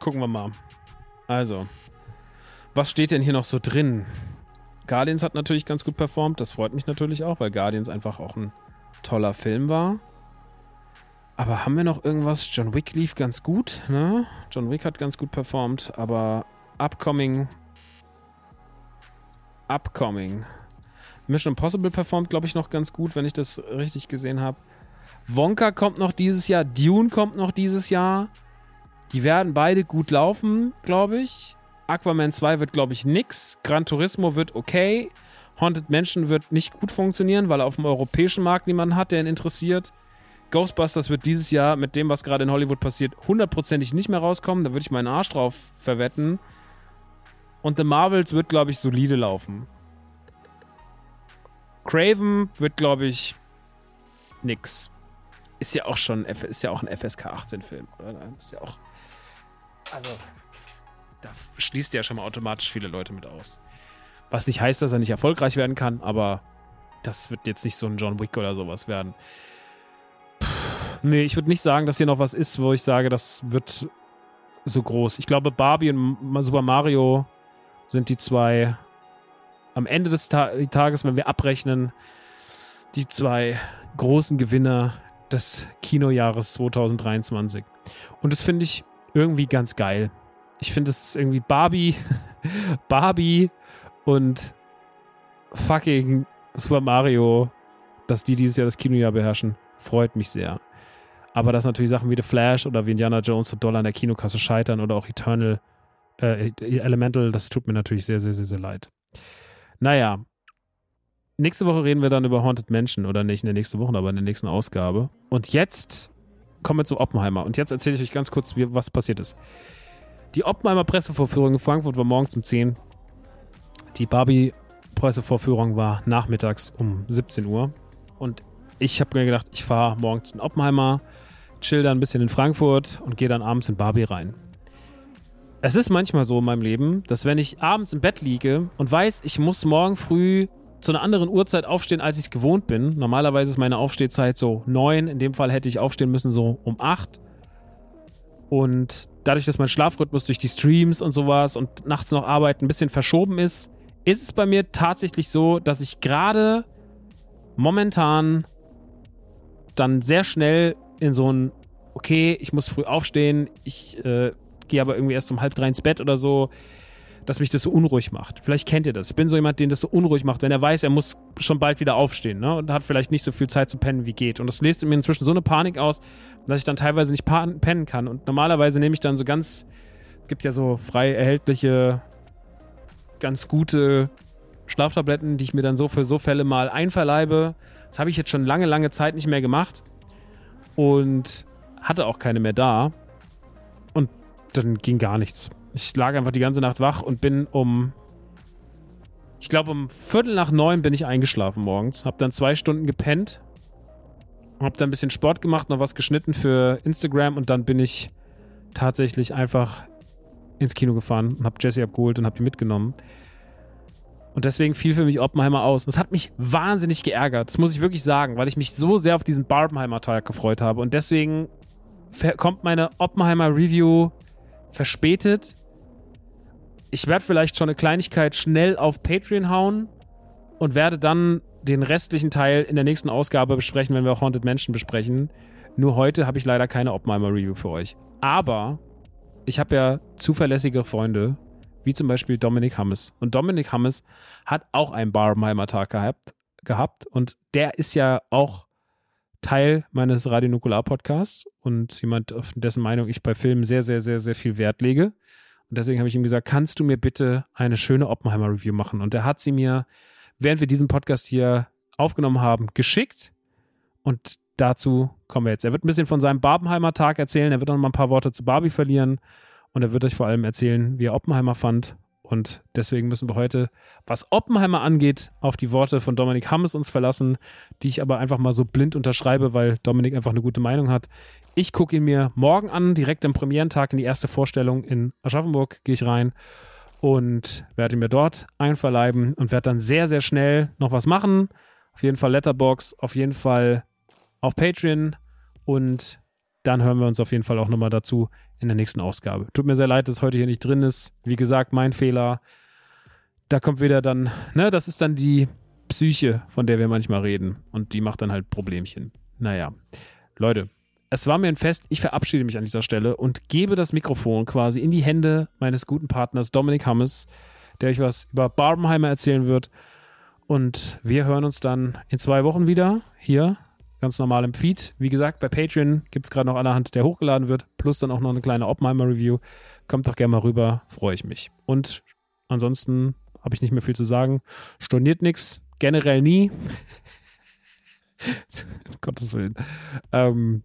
Gucken wir mal. Also, was steht denn hier noch so drin? Guardians hat natürlich ganz gut performt. Das freut mich natürlich auch, weil Guardians einfach auch ein toller Film war. Aber haben wir noch irgendwas? John Wick lief ganz gut, ne? John Wick hat ganz gut performt, aber Upcoming. Upcoming. Mission Impossible performt, glaube ich, noch ganz gut, wenn ich das richtig gesehen habe. Wonka kommt noch dieses Jahr, Dune kommt noch dieses Jahr. Die werden beide gut laufen, glaube ich. Aquaman 2 wird, glaube ich, nix. Gran Turismo wird okay. Haunted Mansion wird nicht gut funktionieren, weil er auf dem europäischen Markt niemanden hat, der ihn interessiert. Ghostbusters wird dieses Jahr mit dem, was gerade in Hollywood passiert, hundertprozentig nicht mehr rauskommen. Da würde ich meinen Arsch drauf verwetten. Und The Marvels wird, glaube ich, solide laufen. Craven wird, glaube ich, nix. Ist ja auch schon, ist ja auch ein FSK 18-Film, oder? Ist ja auch. Also, da schließt ja schon mal automatisch viele Leute mit aus. Was nicht heißt, dass er nicht erfolgreich werden kann, aber das wird jetzt nicht so ein John Wick oder sowas werden. Puh, nee, ich würde nicht sagen, dass hier noch was ist, wo ich sage, das wird so groß. Ich glaube, Barbie und Super Mario sind die zwei am Ende des Ta Tages, wenn wir abrechnen, die zwei großen Gewinner des Kinojahres 2023. Und das finde ich irgendwie ganz geil. Ich finde es irgendwie Barbie, Barbie und fucking Super Mario, dass die dieses Jahr das Kinojahr beherrschen, freut mich sehr. Aber dass natürlich Sachen wie The Flash oder wie Indiana Jones so doll an der Kinokasse scheitern oder auch Eternal, äh, Elemental, das tut mir natürlich sehr, sehr, sehr, sehr leid. Naja. Nächste Woche reden wir dann über Haunted Mansion oder nicht in der nächsten Woche, aber in der nächsten Ausgabe. Und jetzt kommen wir zu Oppenheimer. Und jetzt erzähle ich euch ganz kurz, wie, was passiert ist. Die Oppenheimer Pressevorführung in Frankfurt war morgens um 10. Die Barbie Pressevorführung war nachmittags um 17 Uhr. Und ich habe mir gedacht, ich fahre morgens in Oppenheimer, chill dann ein bisschen in Frankfurt und gehe dann abends in Barbie rein. Es ist manchmal so in meinem Leben, dass wenn ich abends im Bett liege und weiß, ich muss morgen früh zu einer anderen Uhrzeit aufstehen, als ich es gewohnt bin. Normalerweise ist meine Aufstehzeit so neun. In dem Fall hätte ich aufstehen müssen so um acht. Und dadurch, dass mein Schlafrhythmus durch die Streams und sowas und nachts noch arbeiten ein bisschen verschoben ist, ist es bei mir tatsächlich so, dass ich gerade momentan dann sehr schnell in so ein, okay, ich muss früh aufstehen, ich äh, gehe aber irgendwie erst um halb drei ins Bett oder so, dass mich das so unruhig macht. Vielleicht kennt ihr das. Ich bin so jemand, den das so unruhig macht, wenn er weiß, er muss schon bald wieder aufstehen ne? und hat vielleicht nicht so viel Zeit zu pennen, wie geht. Und das löst in mir inzwischen so eine Panik aus, dass ich dann teilweise nicht pennen kann. Und normalerweise nehme ich dann so ganz, es gibt ja so frei erhältliche, ganz gute Schlaftabletten, die ich mir dann so für so Fälle mal einverleibe. Das habe ich jetzt schon lange, lange Zeit nicht mehr gemacht und hatte auch keine mehr da. Und dann ging gar nichts. Ich lag einfach die ganze Nacht wach und bin um, ich glaube um Viertel nach neun bin ich eingeschlafen morgens. Hab dann zwei Stunden gepennt. Hab dann ein bisschen Sport gemacht, noch was geschnitten für Instagram und dann bin ich tatsächlich einfach ins Kino gefahren und hab Jesse abgeholt und hab die mitgenommen. Und deswegen fiel für mich Oppenheimer aus. Und das hat mich wahnsinnig geärgert. Das muss ich wirklich sagen, weil ich mich so sehr auf diesen Barbenheimer-Tag gefreut habe. Und deswegen kommt meine Oppenheimer-Review verspätet ich werde vielleicht schon eine Kleinigkeit schnell auf Patreon hauen und werde dann den restlichen Teil in der nächsten Ausgabe besprechen, wenn wir auch Haunted Mansion besprechen. Nur heute habe ich leider keine Oppenheimer-Review für euch. Aber ich habe ja zuverlässige Freunde, wie zum Beispiel Dominik Hammes. Und Dominik Hammes hat auch einen Barbenheimer-Tag gehabt, gehabt. Und der ist ja auch Teil meines Radio Nukular Podcasts und jemand, auf dessen Meinung ich bei Filmen sehr, sehr, sehr, sehr viel Wert lege. Und deswegen habe ich ihm gesagt, kannst du mir bitte eine schöne Oppenheimer-Review machen? Und er hat sie mir, während wir diesen Podcast hier aufgenommen haben, geschickt. Und dazu kommen wir jetzt. Er wird ein bisschen von seinem Barbenheimer-Tag erzählen. Er wird noch mal ein paar Worte zu Barbie verlieren. Und er wird euch vor allem erzählen, wie er Oppenheimer fand. Und deswegen müssen wir heute, was Oppenheimer angeht, auf die Worte von Dominik Hammes uns verlassen, die ich aber einfach mal so blind unterschreibe, weil Dominik einfach eine gute Meinung hat. Ich gucke ihn mir morgen an, direkt am Premierentag in die erste Vorstellung in Aschaffenburg gehe ich rein und werde mir dort einverleiben und werde dann sehr, sehr schnell noch was machen. Auf jeden Fall Letterbox, auf jeden Fall auf Patreon und dann hören wir uns auf jeden Fall auch nochmal dazu in der nächsten Ausgabe. Tut mir sehr leid, dass heute hier nicht drin ist. Wie gesagt, mein Fehler. Da kommt wieder dann, ne, das ist dann die Psyche, von der wir manchmal reden. Und die macht dann halt Problemchen. Naja, Leute, es war mir ein Fest. Ich verabschiede mich an dieser Stelle und gebe das Mikrofon quasi in die Hände meines guten Partners Dominik Hammes, der euch was über Barbenheimer erzählen wird. Und wir hören uns dann in zwei Wochen wieder hier, ganz normal im Feed. Wie gesagt, bei Patreon gibt es gerade noch allerhand, der hochgeladen wird, plus dann auch noch eine kleine Oppenheimer-Review. Kommt doch gerne mal rüber, freue ich mich. Und ansonsten habe ich nicht mehr viel zu sagen. Storniert nichts, generell nie. Gottes Willen. Ähm,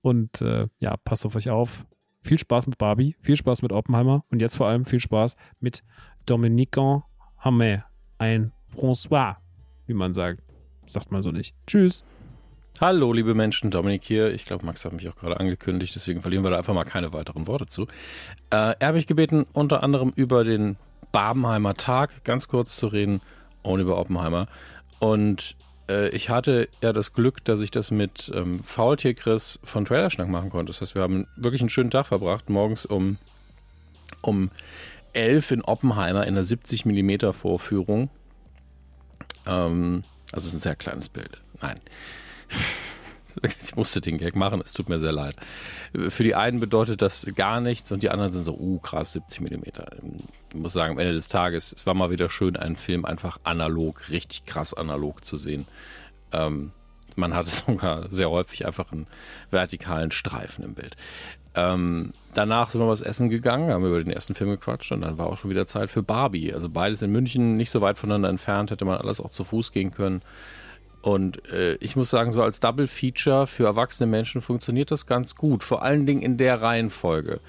und äh, ja, passt auf euch auf. Viel Spaß mit Barbie, viel Spaß mit Oppenheimer und jetzt vor allem viel Spaß mit Dominique Hamet. Ein François, wie man sagt. Sagt man so nicht. Tschüss. Hallo, liebe Menschen, Dominik hier. Ich glaube, Max hat mich auch gerade angekündigt, deswegen verlieren wir da einfach mal keine weiteren Worte zu. Äh, er hat mich gebeten, unter anderem über den Barbenheimer Tag ganz kurz zu reden und über Oppenheimer. Und äh, ich hatte ja das Glück, dass ich das mit ähm, Faultier Chris von Trailerschnack machen konnte. Das heißt, wir haben wirklich einen schönen Tag verbracht. Morgens um, um 11 in Oppenheimer in einer 70 mm Vorführung. Ähm, also es ist ein sehr kleines Bild. Nein. Ich musste den Gag machen, es tut mir sehr leid. Für die einen bedeutet das gar nichts und die anderen sind so, uh, krass, 70 mm. Ich muss sagen, am Ende des Tages, es war mal wieder schön, einen Film einfach analog, richtig krass analog zu sehen. Ähm, man hatte sogar sehr häufig einfach einen vertikalen Streifen im Bild. Ähm, danach sind wir was essen gegangen, haben über den ersten Film gequatscht und dann war auch schon wieder Zeit für Barbie. Also beides in München, nicht so weit voneinander entfernt, hätte man alles auch zu Fuß gehen können. Und äh, ich muss sagen, so als Double Feature für erwachsene Menschen funktioniert das ganz gut. Vor allen Dingen in der Reihenfolge.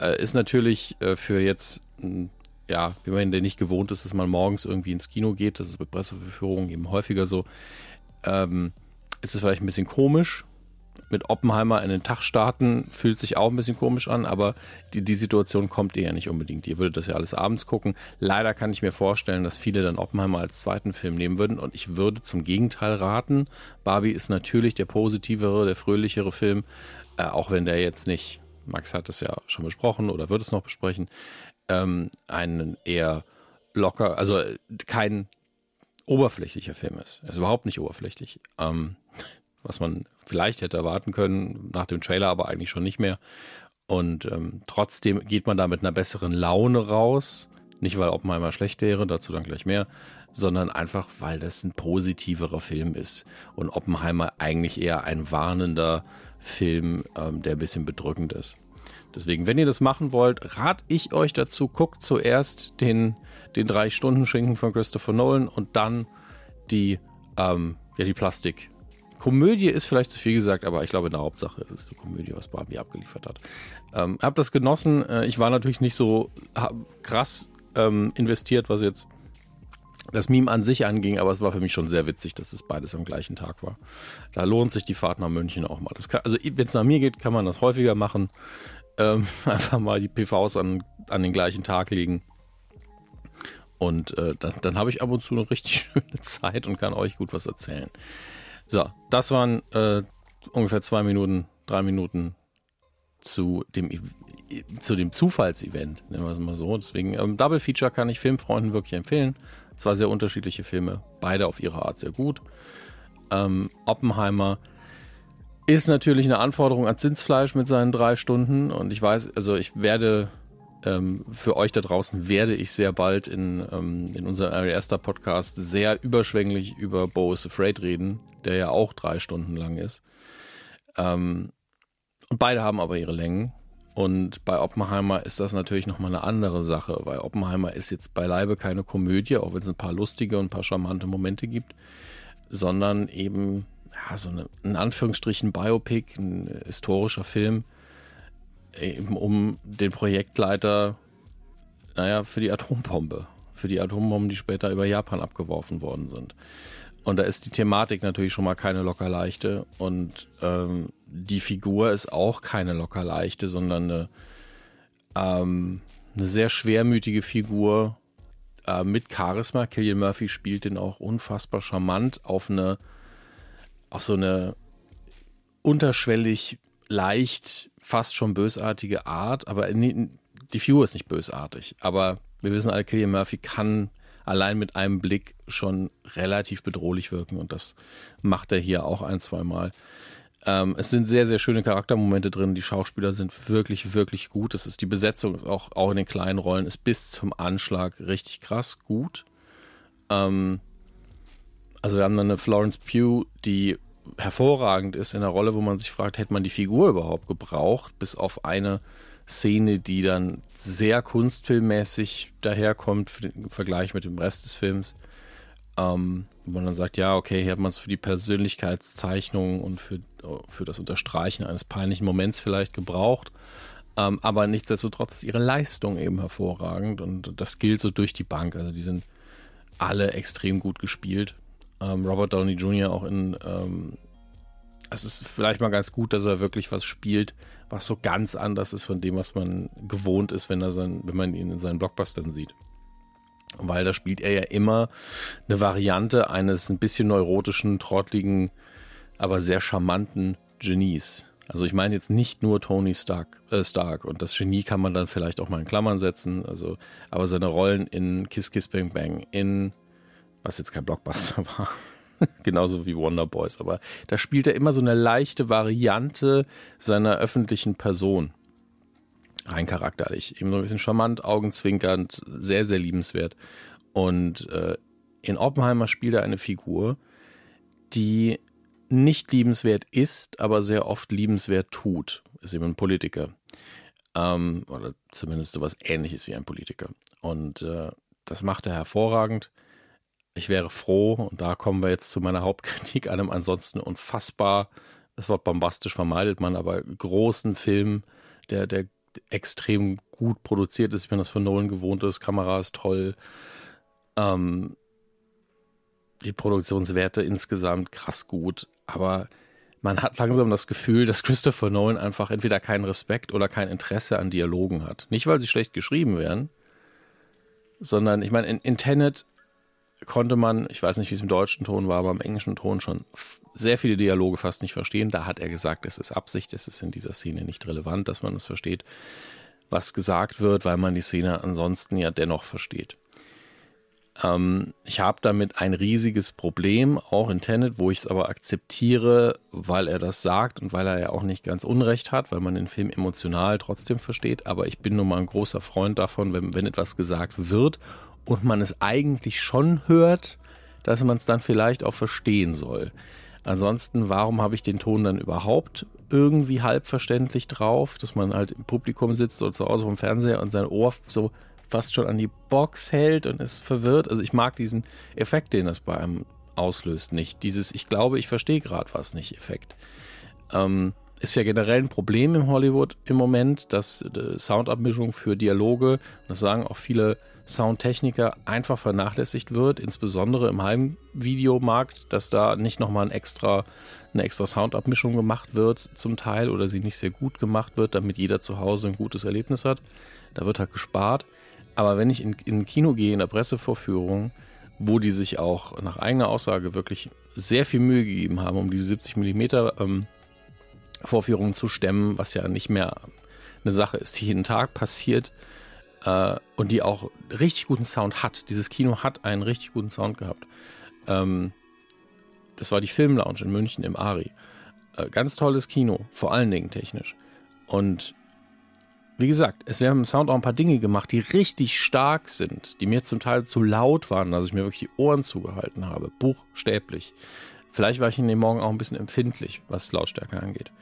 Äh, ist natürlich äh, für jetzt, hm, ja, wie man der nicht gewohnt ist, dass man morgens irgendwie ins Kino geht, das ist bei Presseverführungen eben häufiger so, ähm, ist es vielleicht ein bisschen komisch, mit Oppenheimer in den Tag starten, fühlt sich auch ein bisschen komisch an, aber die, die Situation kommt eher nicht unbedingt. Ihr würdet das ja alles abends gucken. Leider kann ich mir vorstellen, dass viele dann Oppenheimer als zweiten Film nehmen würden und ich würde zum Gegenteil raten. Barbie ist natürlich der positivere, der fröhlichere Film, äh, auch wenn der jetzt nicht, Max hat es ja schon besprochen oder wird es noch besprechen, ähm, einen eher locker, also kein oberflächlicher Film ist. Er ist überhaupt nicht oberflächlich. Ähm, was man vielleicht hätte erwarten können, nach dem Trailer aber eigentlich schon nicht mehr. Und ähm, trotzdem geht man da mit einer besseren Laune raus. Nicht, weil Oppenheimer schlecht wäre, dazu dann gleich mehr, sondern einfach, weil das ein positiverer Film ist. Und Oppenheimer eigentlich eher ein warnender Film, ähm, der ein bisschen bedrückend ist. Deswegen, wenn ihr das machen wollt, rate ich euch dazu, guckt zuerst den, den drei Stunden Schinken von Christopher Nolan und dann die, ähm, ja, die Plastik. Komödie ist vielleicht zu viel gesagt, aber ich glaube, in der Hauptsache ist es die Komödie, was Barbie abgeliefert hat. Ähm, hab das genossen. Äh, ich war natürlich nicht so krass ähm, investiert, was jetzt das Meme an sich anging, aber es war für mich schon sehr witzig, dass es beides am gleichen Tag war. Da lohnt sich die Fahrt nach München auch mal. Kann, also, wenn es nach mir geht, kann man das häufiger machen. Ähm, einfach mal die PVs an, an den gleichen Tag legen. Und äh, dann, dann habe ich ab und zu eine richtig schöne Zeit und kann euch gut was erzählen. So, das waren äh, ungefähr zwei Minuten, drei Minuten zu dem, zu dem Zufallsevent, nennen wir es mal so. Deswegen, ähm, Double Feature kann ich Filmfreunden wirklich empfehlen. Zwei sehr unterschiedliche Filme, beide auf ihre Art sehr gut. Ähm, Oppenheimer ist natürlich eine Anforderung an Zinsfleisch mit seinen drei Stunden. Und ich weiß, also ich werde ähm, für euch da draußen werde ich sehr bald in, ähm, in unserem Ari Aster Podcast sehr überschwänglich über Bo is Afraid reden, der ja auch drei Stunden lang ist. Ähm, und beide haben aber ihre Längen. Und bei Oppenheimer ist das natürlich nochmal eine andere Sache, weil Oppenheimer ist jetzt beileibe keine Komödie, auch wenn es ein paar lustige und ein paar charmante Momente gibt, sondern eben ja, so eine, in Anführungsstrichen Biopic, ein historischer Film, eben um den Projektleiter, naja, für die Atombombe, für die Atombomben, die später über Japan abgeworfen worden sind. Und da ist die Thematik natürlich schon mal keine locker leichte. Und ähm, die Figur ist auch keine locker leichte, sondern eine, ähm, eine sehr schwermütige Figur äh, mit Charisma. Killian Murphy spielt den auch unfassbar charmant auf eine, auf so eine unterschwellig leicht, fast schon bösartige Art. Aber die Figur ist nicht bösartig. Aber wir wissen alle, Killian Murphy kann allein mit einem Blick schon relativ bedrohlich wirken und das macht er hier auch ein, zwei Mal. Ähm, es sind sehr, sehr schöne Charaktermomente drin. Die Schauspieler sind wirklich, wirklich gut. Es ist die Besetzung ist auch, auch in den kleinen Rollen ist bis zum Anschlag richtig krass gut. Ähm, also wir haben dann eine Florence Pugh, die hervorragend ist in der Rolle, wo man sich fragt, hätte man die Figur überhaupt gebraucht, bis auf eine Szene, die dann sehr kunstfilmmäßig daherkommt im Vergleich mit dem Rest des Films. Ähm, wo man dann sagt, ja, okay, hier hat man es für die Persönlichkeitszeichnung und für, für das Unterstreichen eines peinlichen Moments vielleicht gebraucht. Ähm, aber nichtsdestotrotz ist ihre Leistung eben hervorragend und das gilt so durch die Bank. Also die sind alle extrem gut gespielt. Ähm, Robert Downey Jr. auch in ähm, es ist vielleicht mal ganz gut, dass er wirklich was spielt, was so ganz anders ist von dem, was man gewohnt ist, wenn, er sein, wenn man ihn in seinen Blockbustern sieht. Weil da spielt er ja immer eine Variante eines ein bisschen neurotischen, trottligen, aber sehr charmanten Genies. Also ich meine jetzt nicht nur Tony Stark, äh Stark und das Genie kann man dann vielleicht auch mal in Klammern setzen. Also, aber seine Rollen in Kiss Kiss Bang Bang, in was jetzt kein Blockbuster war, genauso wie Wonder Boys. Aber da spielt er immer so eine leichte Variante seiner öffentlichen Person. Rein charakterlich. Eben so ein bisschen charmant, augenzwinkernd, sehr, sehr liebenswert. Und äh, in Oppenheimer spielt er eine Figur, die nicht liebenswert ist, aber sehr oft liebenswert tut. Ist eben ein Politiker. Ähm, oder zumindest sowas ähnliches wie ein Politiker. Und äh, das macht er hervorragend ich wäre froh, und da kommen wir jetzt zu meiner Hauptkritik, einem ansonsten unfassbar, das Wort bombastisch vermeidet man, aber großen Film, der, der extrem gut produziert ist, wie man das von Nolan gewohnt ist, Kamera ist toll, ähm, die Produktionswerte insgesamt krass gut, aber man hat langsam das Gefühl, dass Christopher Nolan einfach entweder keinen Respekt oder kein Interesse an Dialogen hat. Nicht, weil sie schlecht geschrieben werden, sondern ich meine, in, in Tenet konnte man, ich weiß nicht, wie es im deutschen Ton war, aber im englischen Ton schon sehr viele Dialoge fast nicht verstehen. Da hat er gesagt, es ist Absicht, es ist in dieser Szene nicht relevant, dass man es versteht, was gesagt wird, weil man die Szene ansonsten ja dennoch versteht. Ähm, ich habe damit ein riesiges Problem, auch in Tenet, wo ich es aber akzeptiere, weil er das sagt und weil er ja auch nicht ganz Unrecht hat, weil man den Film emotional trotzdem versteht. Aber ich bin nun mal ein großer Freund davon, wenn, wenn etwas gesagt wird und man es eigentlich schon hört, dass man es dann vielleicht auch verstehen soll. Ansonsten, warum habe ich den Ton dann überhaupt irgendwie halbverständlich drauf, dass man halt im Publikum sitzt oder zu Hause vom Fernseher und sein Ohr so fast schon an die Box hält und ist verwirrt. Also ich mag diesen Effekt, den das bei einem auslöst, nicht. Dieses Ich glaube, ich verstehe gerade was nicht Effekt. Ähm, ist ja generell ein Problem in Hollywood im Moment, dass äh, Soundabmischung für Dialoge, das sagen auch viele Soundtechniker, einfach vernachlässigt wird, insbesondere im Heimvideomarkt, dass da nicht nochmal ein extra, eine extra Soundabmischung gemacht wird zum Teil oder sie nicht sehr gut gemacht wird, damit jeder zu Hause ein gutes Erlebnis hat. Da wird halt gespart. Aber wenn ich in, in Kino gehe, in der Pressevorführung, wo die sich auch nach eigener Aussage wirklich sehr viel Mühe gegeben haben, um diese 70 mm ähm, Vorführungen zu stemmen, was ja nicht mehr eine Sache ist, die jeden Tag passiert äh, und die auch richtig guten Sound hat. Dieses Kino hat einen richtig guten Sound gehabt. Ähm, das war die Filmlounge in München im Ari. Äh, ganz tolles Kino, vor allen Dingen technisch. Und wie gesagt, es werden im Sound auch ein paar Dinge gemacht, die richtig stark sind, die mir zum Teil zu laut waren, dass ich mir wirklich die Ohren zugehalten habe, buchstäblich. Vielleicht war ich in dem Morgen auch ein bisschen empfindlich, was Lautstärke angeht.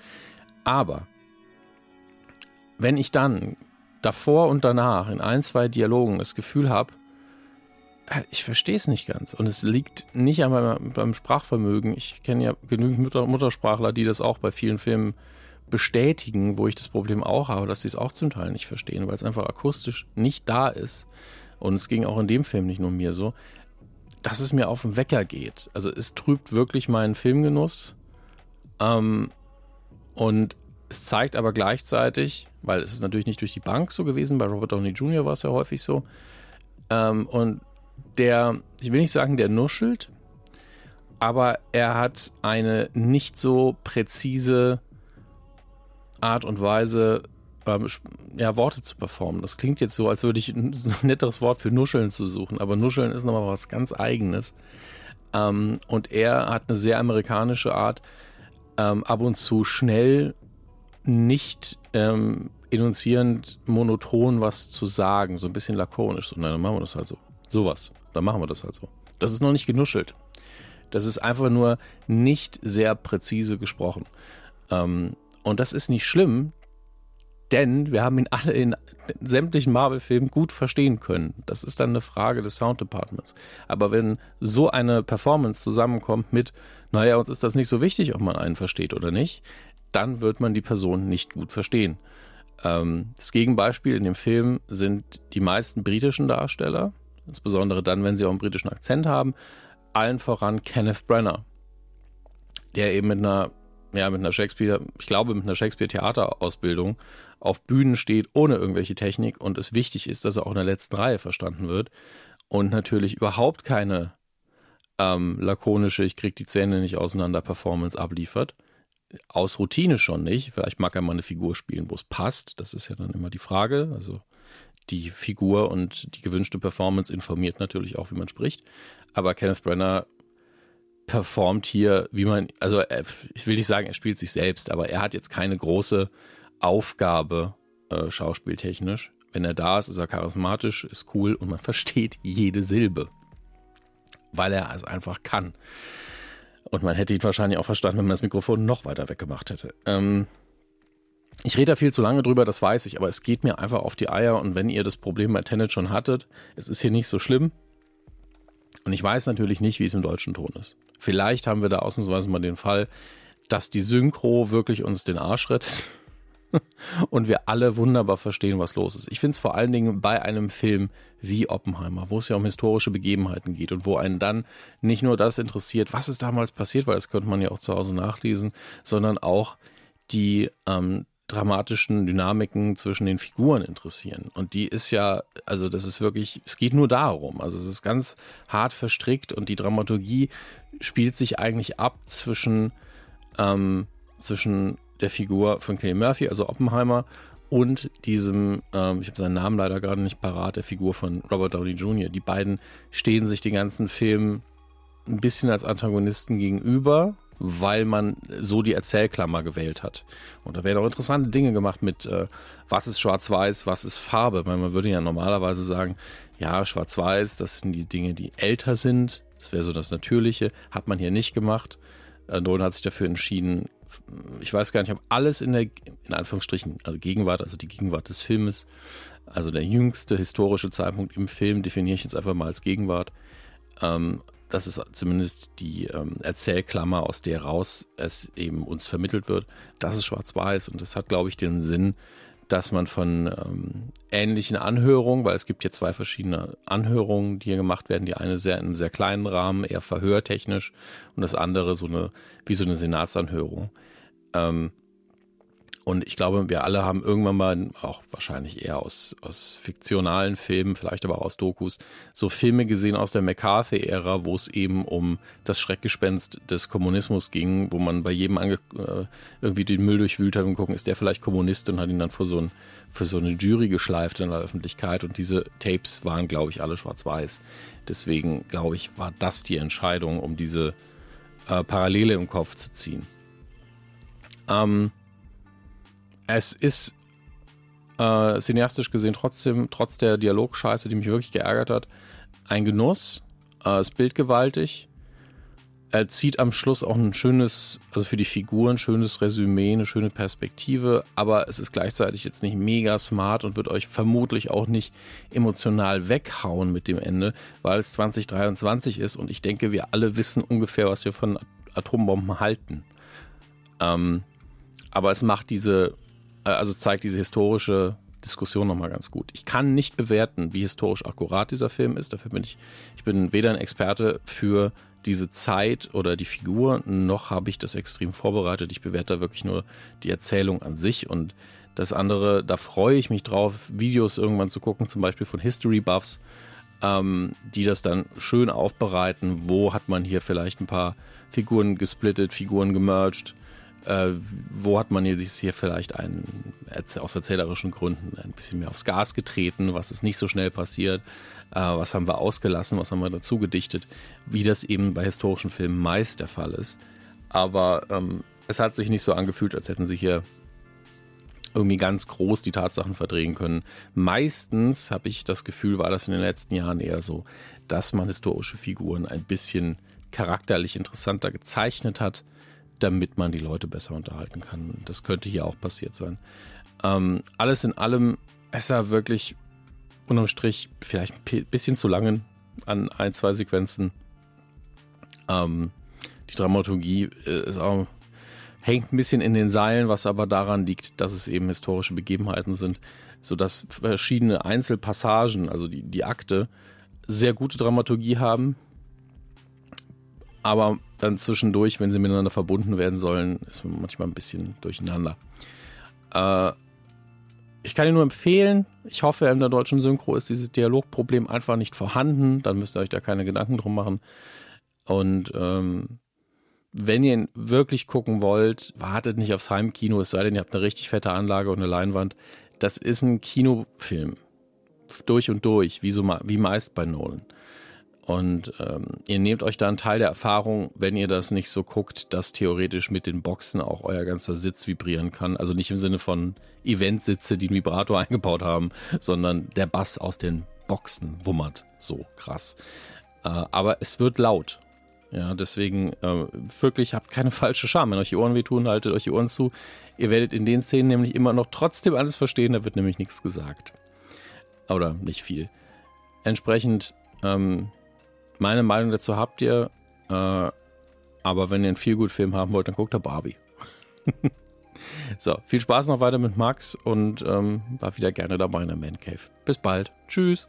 Aber wenn ich dann davor und danach in ein, zwei Dialogen das Gefühl habe, äh, ich verstehe es nicht ganz. Und es liegt nicht an meinem, meinem Sprachvermögen. Ich kenne ja genügend Mutter, Muttersprachler, die das auch bei vielen Filmen bestätigen, wo ich das Problem auch habe, dass sie es auch zum Teil nicht verstehen, weil es einfach akustisch nicht da ist. Und es ging auch in dem Film nicht nur mir so, dass es mir auf den Wecker geht. Also es trübt wirklich meinen Filmgenuss. Ähm, und es zeigt aber gleichzeitig, weil es ist natürlich nicht durch die Bank so gewesen, bei Robert Downey Jr. war es ja häufig so. Ähm, und der, ich will nicht sagen, der nuschelt, aber er hat eine nicht so präzise Art und Weise, ähm, ja, Worte zu performen. Das klingt jetzt so, als würde ich ein, netteres Wort für Nuscheln zu suchen, aber Nuscheln ist nochmal was ganz Eigenes. Ähm, und er hat eine sehr amerikanische Art, ähm, ab und zu schnell, nicht ähm, enunzierend, monoton was zu sagen, so ein bisschen lakonisch. So, nein, dann machen wir das halt so. Sowas. Dann machen wir das halt so. Das ist noch nicht genuschelt. Das ist einfach nur nicht sehr präzise gesprochen. Ähm, und das ist nicht schlimm, denn wir haben ihn alle in sämtlichen Marvel-Filmen gut verstehen können. Das ist dann eine Frage des Sound Departments. Aber wenn so eine Performance zusammenkommt mit, naja, uns ist das nicht so wichtig, ob man einen versteht oder nicht, dann wird man die Person nicht gut verstehen. Ähm, das Gegenbeispiel in dem Film sind die meisten britischen Darsteller, insbesondere dann, wenn sie auch einen britischen Akzent haben, allen voran Kenneth Brenner, der eben mit einer ja, mit einer Shakespeare, ich glaube, mit einer Shakespeare-Theaterausbildung auf Bühnen steht, ohne irgendwelche Technik und es wichtig ist, dass er auch in der letzten Reihe verstanden wird und natürlich überhaupt keine ähm, lakonische, ich krieg die Zähne nicht auseinander Performance abliefert. Aus Routine schon nicht. Vielleicht mag er mal eine Figur spielen, wo es passt. Das ist ja dann immer die Frage. Also die Figur und die gewünschte Performance informiert natürlich auch, wie man spricht. Aber Kenneth Brenner performt hier, wie man, also ich will nicht sagen, er spielt sich selbst, aber er hat jetzt keine große Aufgabe äh, schauspieltechnisch. Wenn er da ist, ist er charismatisch, ist cool und man versteht jede Silbe, weil er es einfach kann. Und man hätte ihn wahrscheinlich auch verstanden, wenn man das Mikrofon noch weiter weggemacht hätte. Ähm, ich rede da viel zu lange drüber, das weiß ich, aber es geht mir einfach auf die Eier und wenn ihr das Problem bei Tenet schon hattet, es ist hier nicht so schlimm. Und ich weiß natürlich nicht, wie es im deutschen Ton ist. Vielleicht haben wir da ausnahmsweise mal den Fall, dass die Synchro wirklich uns den Arsch rettet und wir alle wunderbar verstehen, was los ist. Ich finde es vor allen Dingen bei einem Film wie Oppenheimer, wo es ja um historische Begebenheiten geht und wo einen dann nicht nur das interessiert, was ist damals passiert, weil das könnte man ja auch zu Hause nachlesen, sondern auch die ähm, dramatischen Dynamiken zwischen den Figuren interessieren. Und die ist ja, also das ist wirklich, es geht nur darum. Also es ist ganz hart verstrickt und die Dramaturgie spielt sich eigentlich ab zwischen, ähm, zwischen der Figur von Clay Murphy, also Oppenheimer, und diesem, ähm, ich habe seinen Namen leider gerade nicht parat, der Figur von Robert Downey Jr. Die beiden stehen sich den ganzen Film ein bisschen als Antagonisten gegenüber, weil man so die Erzählklammer gewählt hat. Und da werden auch interessante Dinge gemacht mit, äh, was ist Schwarz-Weiß, was ist Farbe. Weil man würde ja normalerweise sagen, ja, Schwarz-Weiß, das sind die Dinge, die älter sind. Das wäre so das Natürliche. Hat man hier nicht gemacht. Äh, Nolan hat sich dafür entschieden, ich weiß gar nicht, ob alles in der, in Anführungsstrichen, also Gegenwart, also die Gegenwart des Filmes, also der jüngste historische Zeitpunkt im Film, definiere ich jetzt einfach mal als Gegenwart. Ähm, das ist zumindest die ähm, Erzählklammer, aus der raus es eben uns vermittelt wird. Das ist schwarz-weiß und das hat, glaube ich, den Sinn, dass man von ähm, ähnlichen Anhörungen, weil es gibt hier zwei verschiedene Anhörungen, die hier gemacht werden. Die eine sehr in einem sehr kleinen Rahmen, eher verhörtechnisch, und das andere so eine wie so eine Senatsanhörung. Ähm, und ich glaube, wir alle haben irgendwann mal, auch wahrscheinlich eher aus, aus fiktionalen Filmen, vielleicht aber auch aus Dokus, so Filme gesehen aus der McCarthy-Ära, wo es eben um das Schreckgespenst des Kommunismus ging, wo man bei jedem ange äh, irgendwie den Müll durchwühlt hat und gucken, ist der vielleicht Kommunist und hat ihn dann vor so, ein, für so eine Jury geschleift in der Öffentlichkeit. Und diese Tapes waren, glaube ich, alle schwarz-weiß. Deswegen, glaube ich, war das die Entscheidung, um diese äh, Parallele im Kopf zu ziehen. Ähm, es ist äh, cineastisch gesehen trotzdem, trotz der Dialogscheiße, die mich wirklich geärgert hat, ein Genuss. Äh, ist bildgewaltig. Er zieht am Schluss auch ein schönes, also für die Figuren, schönes Resümee, eine schöne Perspektive, aber es ist gleichzeitig jetzt nicht mega smart und wird euch vermutlich auch nicht emotional weghauen mit dem Ende, weil es 2023 ist und ich denke, wir alle wissen ungefähr, was wir von Atombomben halten. Ähm, aber es macht diese also es zeigt diese historische Diskussion nochmal ganz gut. Ich kann nicht bewerten, wie historisch akkurat dieser Film ist. Dafür bin ich, ich bin weder ein Experte für diese Zeit oder die Figur, noch habe ich das extrem vorbereitet. Ich bewerte da wirklich nur die Erzählung an sich und das andere, da freue ich mich drauf, Videos irgendwann zu gucken, zum Beispiel von History Buffs, ähm, die das dann schön aufbereiten. Wo hat man hier vielleicht ein paar Figuren gesplittet, Figuren gemerged? Äh, wo hat man jetzt hier vielleicht einen, aus erzählerischen Gründen ein bisschen mehr aufs Gas getreten, was ist nicht so schnell passiert, äh, was haben wir ausgelassen, was haben wir dazu gedichtet, wie das eben bei historischen Filmen meist der Fall ist. Aber ähm, es hat sich nicht so angefühlt, als hätten sie hier irgendwie ganz groß die Tatsachen verdrehen können. Meistens habe ich das Gefühl, war das in den letzten Jahren eher so, dass man historische Figuren ein bisschen charakterlich interessanter gezeichnet hat damit man die Leute besser unterhalten kann. Das könnte hier auch passiert sein. Ähm, alles in allem ist er wirklich unterm Strich vielleicht ein bisschen zu lange an ein, zwei Sequenzen. Ähm, die Dramaturgie äh, auch, hängt ein bisschen in den Seilen, was aber daran liegt, dass es eben historische Begebenheiten sind, sodass verschiedene Einzelpassagen, also die, die Akte, sehr gute Dramaturgie haben, aber dann zwischendurch, wenn sie miteinander verbunden werden sollen, ist man manchmal ein bisschen durcheinander. Äh, ich kann Ihnen nur empfehlen, ich hoffe, in der deutschen Synchro ist dieses Dialogproblem einfach nicht vorhanden, dann müsst ihr euch da keine Gedanken drum machen. Und ähm, wenn ihr ihn wirklich gucken wollt, wartet nicht aufs Heimkino, es sei denn, ihr habt eine richtig fette Anlage und eine Leinwand. Das ist ein Kinofilm. Durch und durch, wie, so, wie meist bei Nolan. Und ähm, ihr nehmt euch da einen Teil der Erfahrung, wenn ihr das nicht so guckt, dass theoretisch mit den Boxen auch euer ganzer Sitz vibrieren kann. Also nicht im Sinne von Eventsitze, die einen Vibrator eingebaut haben, sondern der Bass aus den Boxen wummert. So krass. Äh, aber es wird laut. Ja, deswegen äh, wirklich habt keine falsche Scham. Wenn euch die Ohren wehtun, haltet euch die Ohren zu. Ihr werdet in den Szenen nämlich immer noch trotzdem alles verstehen, da wird nämlich nichts gesagt. Oder nicht viel. Entsprechend ähm, meine Meinung dazu habt ihr. Äh, aber wenn ihr einen Feelgood-Film haben wollt, dann guckt ihr Barbie. so, viel Spaß noch weiter mit Max und ähm, war wieder gerne dabei in der Man Cave. Bis bald. Tschüss.